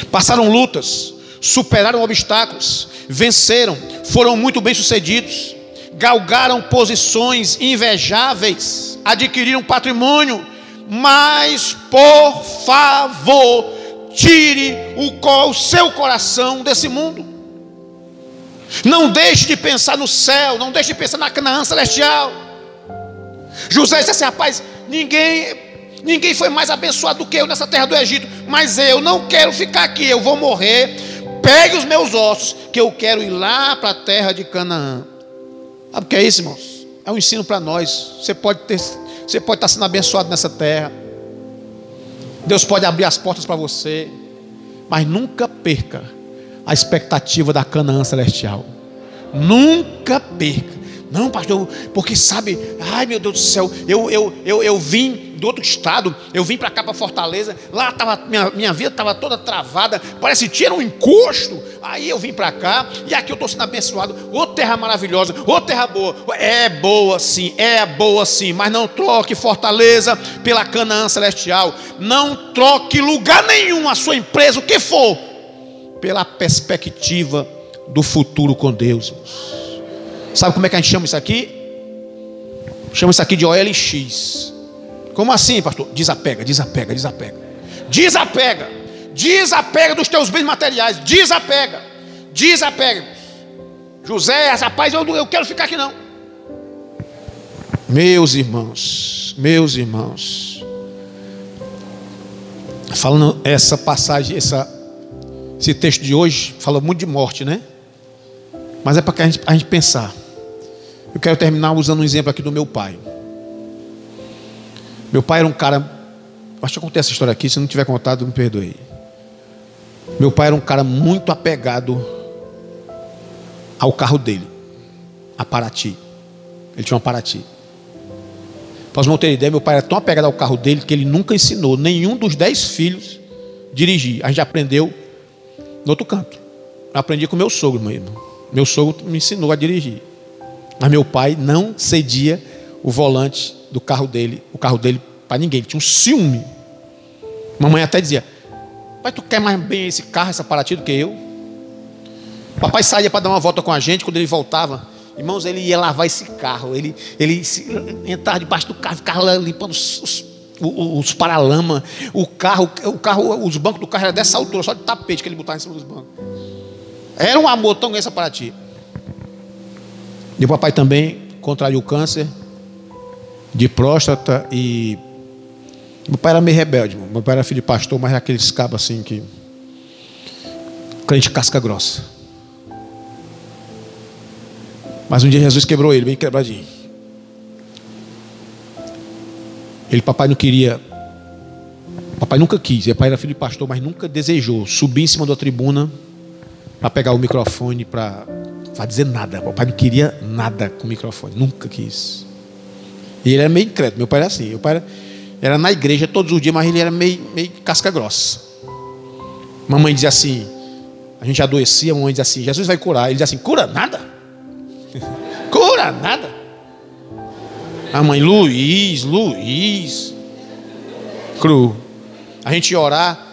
passaram lutas, superaram obstáculos, venceram, foram muito bem-sucedidos, galgaram posições invejáveis, adquiriram patrimônio, mas por favor, tire o, o seu coração desse mundo. Não deixe de pensar no céu, não deixe de pensar na Canaã celestial. José disse assim: rapaz, ninguém, ninguém foi mais abençoado do que eu nessa terra do Egito, mas eu não quero ficar aqui, eu vou morrer. Pegue os meus ossos, que eu quero ir lá para a terra de Canaã. Sabe o que é isso, irmãos? É um ensino para nós. Você pode ter, você pode estar sendo abençoado nessa terra. Deus pode abrir as portas para você, mas nunca perca a expectativa da Canaã celestial. Nunca perca. Não, pastor, porque sabe, ai meu Deus do céu, eu, eu, eu, eu vim do outro estado, eu vim para cá para Fortaleza, lá tava, minha, minha vida estava toda travada, parece que tinha um encosto. Aí eu vim para cá e aqui eu estou sendo abençoado. Ô terra maravilhosa, ô terra boa. É boa sim, é boa sim, mas não troque Fortaleza pela Canaã celestial. Não troque lugar nenhum a sua empresa, o que for pela perspectiva do futuro com Deus. Sabe como é que a gente chama isso aqui? Chama isso aqui de OLX. Como assim, pastor? Desapega, desapega, desapega. Desapega. Desapega dos teus bens materiais. Desapega. Desapega. José, rapaz, eu, eu quero ficar aqui não. Meus irmãos, meus irmãos. Falando essa passagem, essa esse texto de hoje fala muito de morte, né? Mas é para a gente, a gente pensar. Eu quero terminar usando um exemplo aqui do meu pai. Meu pai era um cara. Acho que eu contei essa história aqui. Se não tiver contado, me perdoe. Meu pai era um cara muito apegado ao carro dele, a Paraty. Ele tinha uma Paraty. Para os ter ideia, meu pai era tão apegado ao carro dele que ele nunca ensinou nenhum dos dez filhos dirigir. A gente aprendeu no outro canto. Eu aprendi com meu sogro, meu irmão. Meu sogro me ensinou a dirigir. Mas meu pai não cedia o volante do carro dele, o carro dele para ninguém. Ele tinha um ciúme. Mamãe até dizia: Pai, tu quer mais bem esse carro, essa Paraty do que eu? Papai saía para dar uma volta com a gente, quando ele voltava, irmãos, ele ia lavar esse carro. Ele, ele entrava debaixo do carro, ficava limpando os, os os paralamas, o carro, o carro, os bancos do carro eram dessa altura, só de tapete que ele botava em cima dos bancos. Era um amor tão grande para ti. E o papai também contraiu câncer de próstata e meu pai era meio rebelde, meu pai era filho de pastor, mas era aqueles cabos assim que crente casca grossa. Mas um dia Jesus quebrou ele, bem quebradinho. Ele, papai não queria. Papai nunca quis. Papai era filho de pastor, mas nunca desejou subir em cima da tribuna para pegar o microfone para dizer nada. Papai não queria nada com o microfone. Nunca quis. E ele era meio incrédulo. Meu pai era assim. Meu pai era, era na igreja todos os dias, mas ele era meio, meio casca grossa. Mamãe dizia assim. A gente adoecia, a mamãe dizia assim: Jesus vai curar. Ele dizia assim: cura nada. cura nada. A mãe, Luiz, Luiz. Cru. A gente ia orar,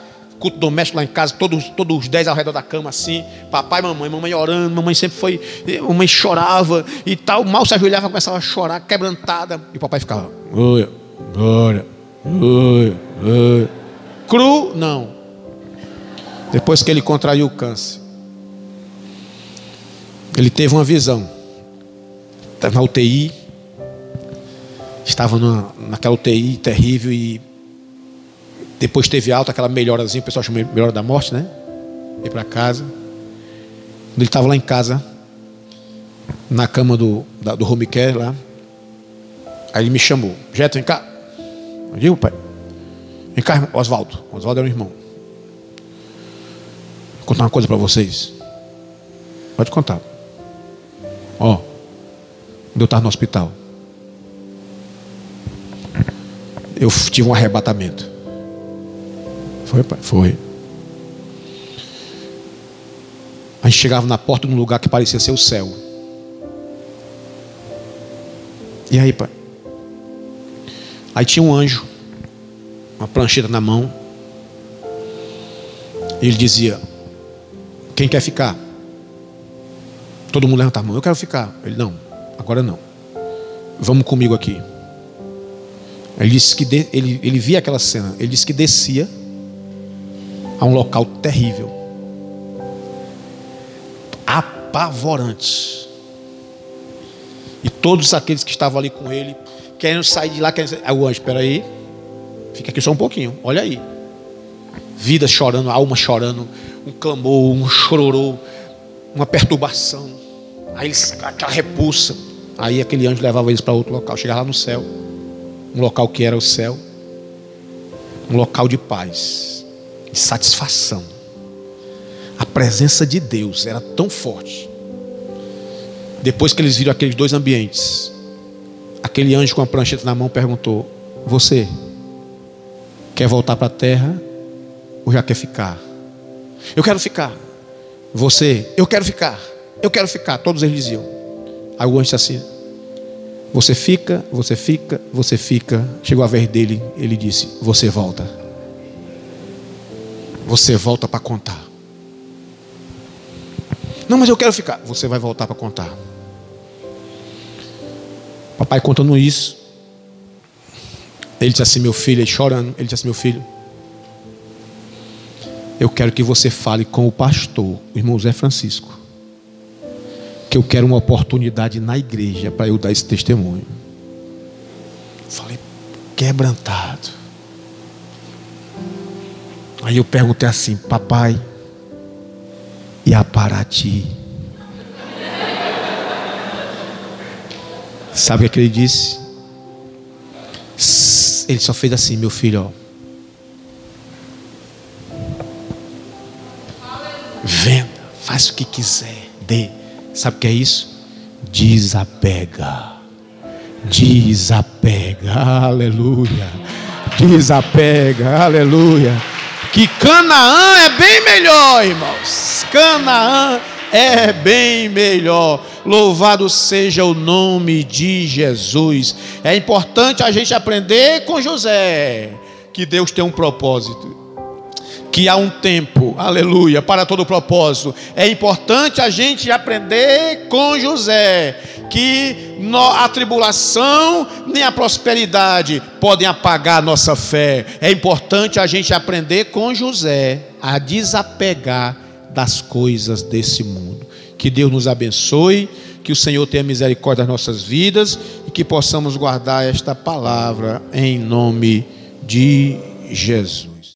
culto doméstico lá em casa, todos, todos os dez ao redor da cama, assim. Papai, mamãe, mamãe orando, mamãe sempre foi. Mamãe chorava e tal. Mal se ajoelhava, começava a chorar, quebrantada. E o papai ficava, oi, oi, oi. Cru, não. Depois que ele contraiu o câncer, ele teve uma visão. Estava na UTI, estava numa, naquela UTI terrível e depois teve alta, aquela melhorazinha, o pessoal chama melhora da morte, né? Ir para casa. Quando ele estava lá em casa, na cama do, da, do home care lá, aí ele me chamou, Jeto, vem cá. Digo, pai. Vem cá, Oswaldo. Oswaldo era um irmão. Vou contar uma coisa para vocês. Pode contar. Ó, eu estava no hospital. eu tive um arrebatamento. Foi, pai? Foi. A gente chegava na porta de um lugar que parecia ser o céu. E aí, pai? Aí tinha um anjo, uma prancheta na mão. Ele dizia: Quem quer ficar? Todo mundo levanta a mão. Eu quero ficar. Ele: Não, agora não. Vamos comigo aqui. Ele disse que de, ele, ele via aquela cena. Ele disse que descia a um local terrível. Apavorante. E todos aqueles que estavam ali com ele, querendo sair de lá, querendo sair. Aí o anjo, espera aí, fica aqui só um pouquinho, olha aí. Vida chorando, alma chorando, um clamor, um chororô, uma perturbação. Aí eles, aquela repulsa. Aí aquele anjo levava eles para outro local, chegava lá no céu, um local que era o céu, um local de paz, de satisfação. A presença de Deus era tão forte. Depois que eles viram aqueles dois ambientes, aquele anjo com a prancheta na mão perguntou: Você quer voltar para a terra ou já quer ficar? Eu quero ficar. Você, eu quero ficar. Eu quero ficar. Todos eles diziam. Aí o anjo disse assim: Você fica, você fica, você fica. Chegou a vez dele, ele disse: Você volta. Você volta para contar. Não, mas eu quero ficar. Você vai voltar para contar. Papai contando isso. Ele disse assim: Meu filho, ele chorando. Ele disse assim: Meu filho, eu quero que você fale com o pastor, o irmão Zé Francisco, que eu quero uma oportunidade na igreja para eu dar esse testemunho. Falei, quebrantado. Aí eu perguntei assim, papai, e a Paraty? Sabe o que ele disse? Ele só fez assim, meu filho, ó. Venda, faz o que quiser, dê. Sabe o que é isso? Desapega. Desapega. Aleluia. Desapega. Aleluia. Que Canaã é bem melhor, irmãos. Canaã é bem melhor. Louvado seja o nome de Jesus. É importante a gente aprender com José que Deus tem um propósito que há um tempo, aleluia, para todo propósito. É importante a gente aprender com José que a tribulação nem a prosperidade podem apagar a nossa fé. É importante a gente aprender com José a desapegar das coisas desse mundo. Que Deus nos abençoe, que o Senhor tenha misericórdia das nossas vidas e que possamos guardar esta palavra em nome de Jesus.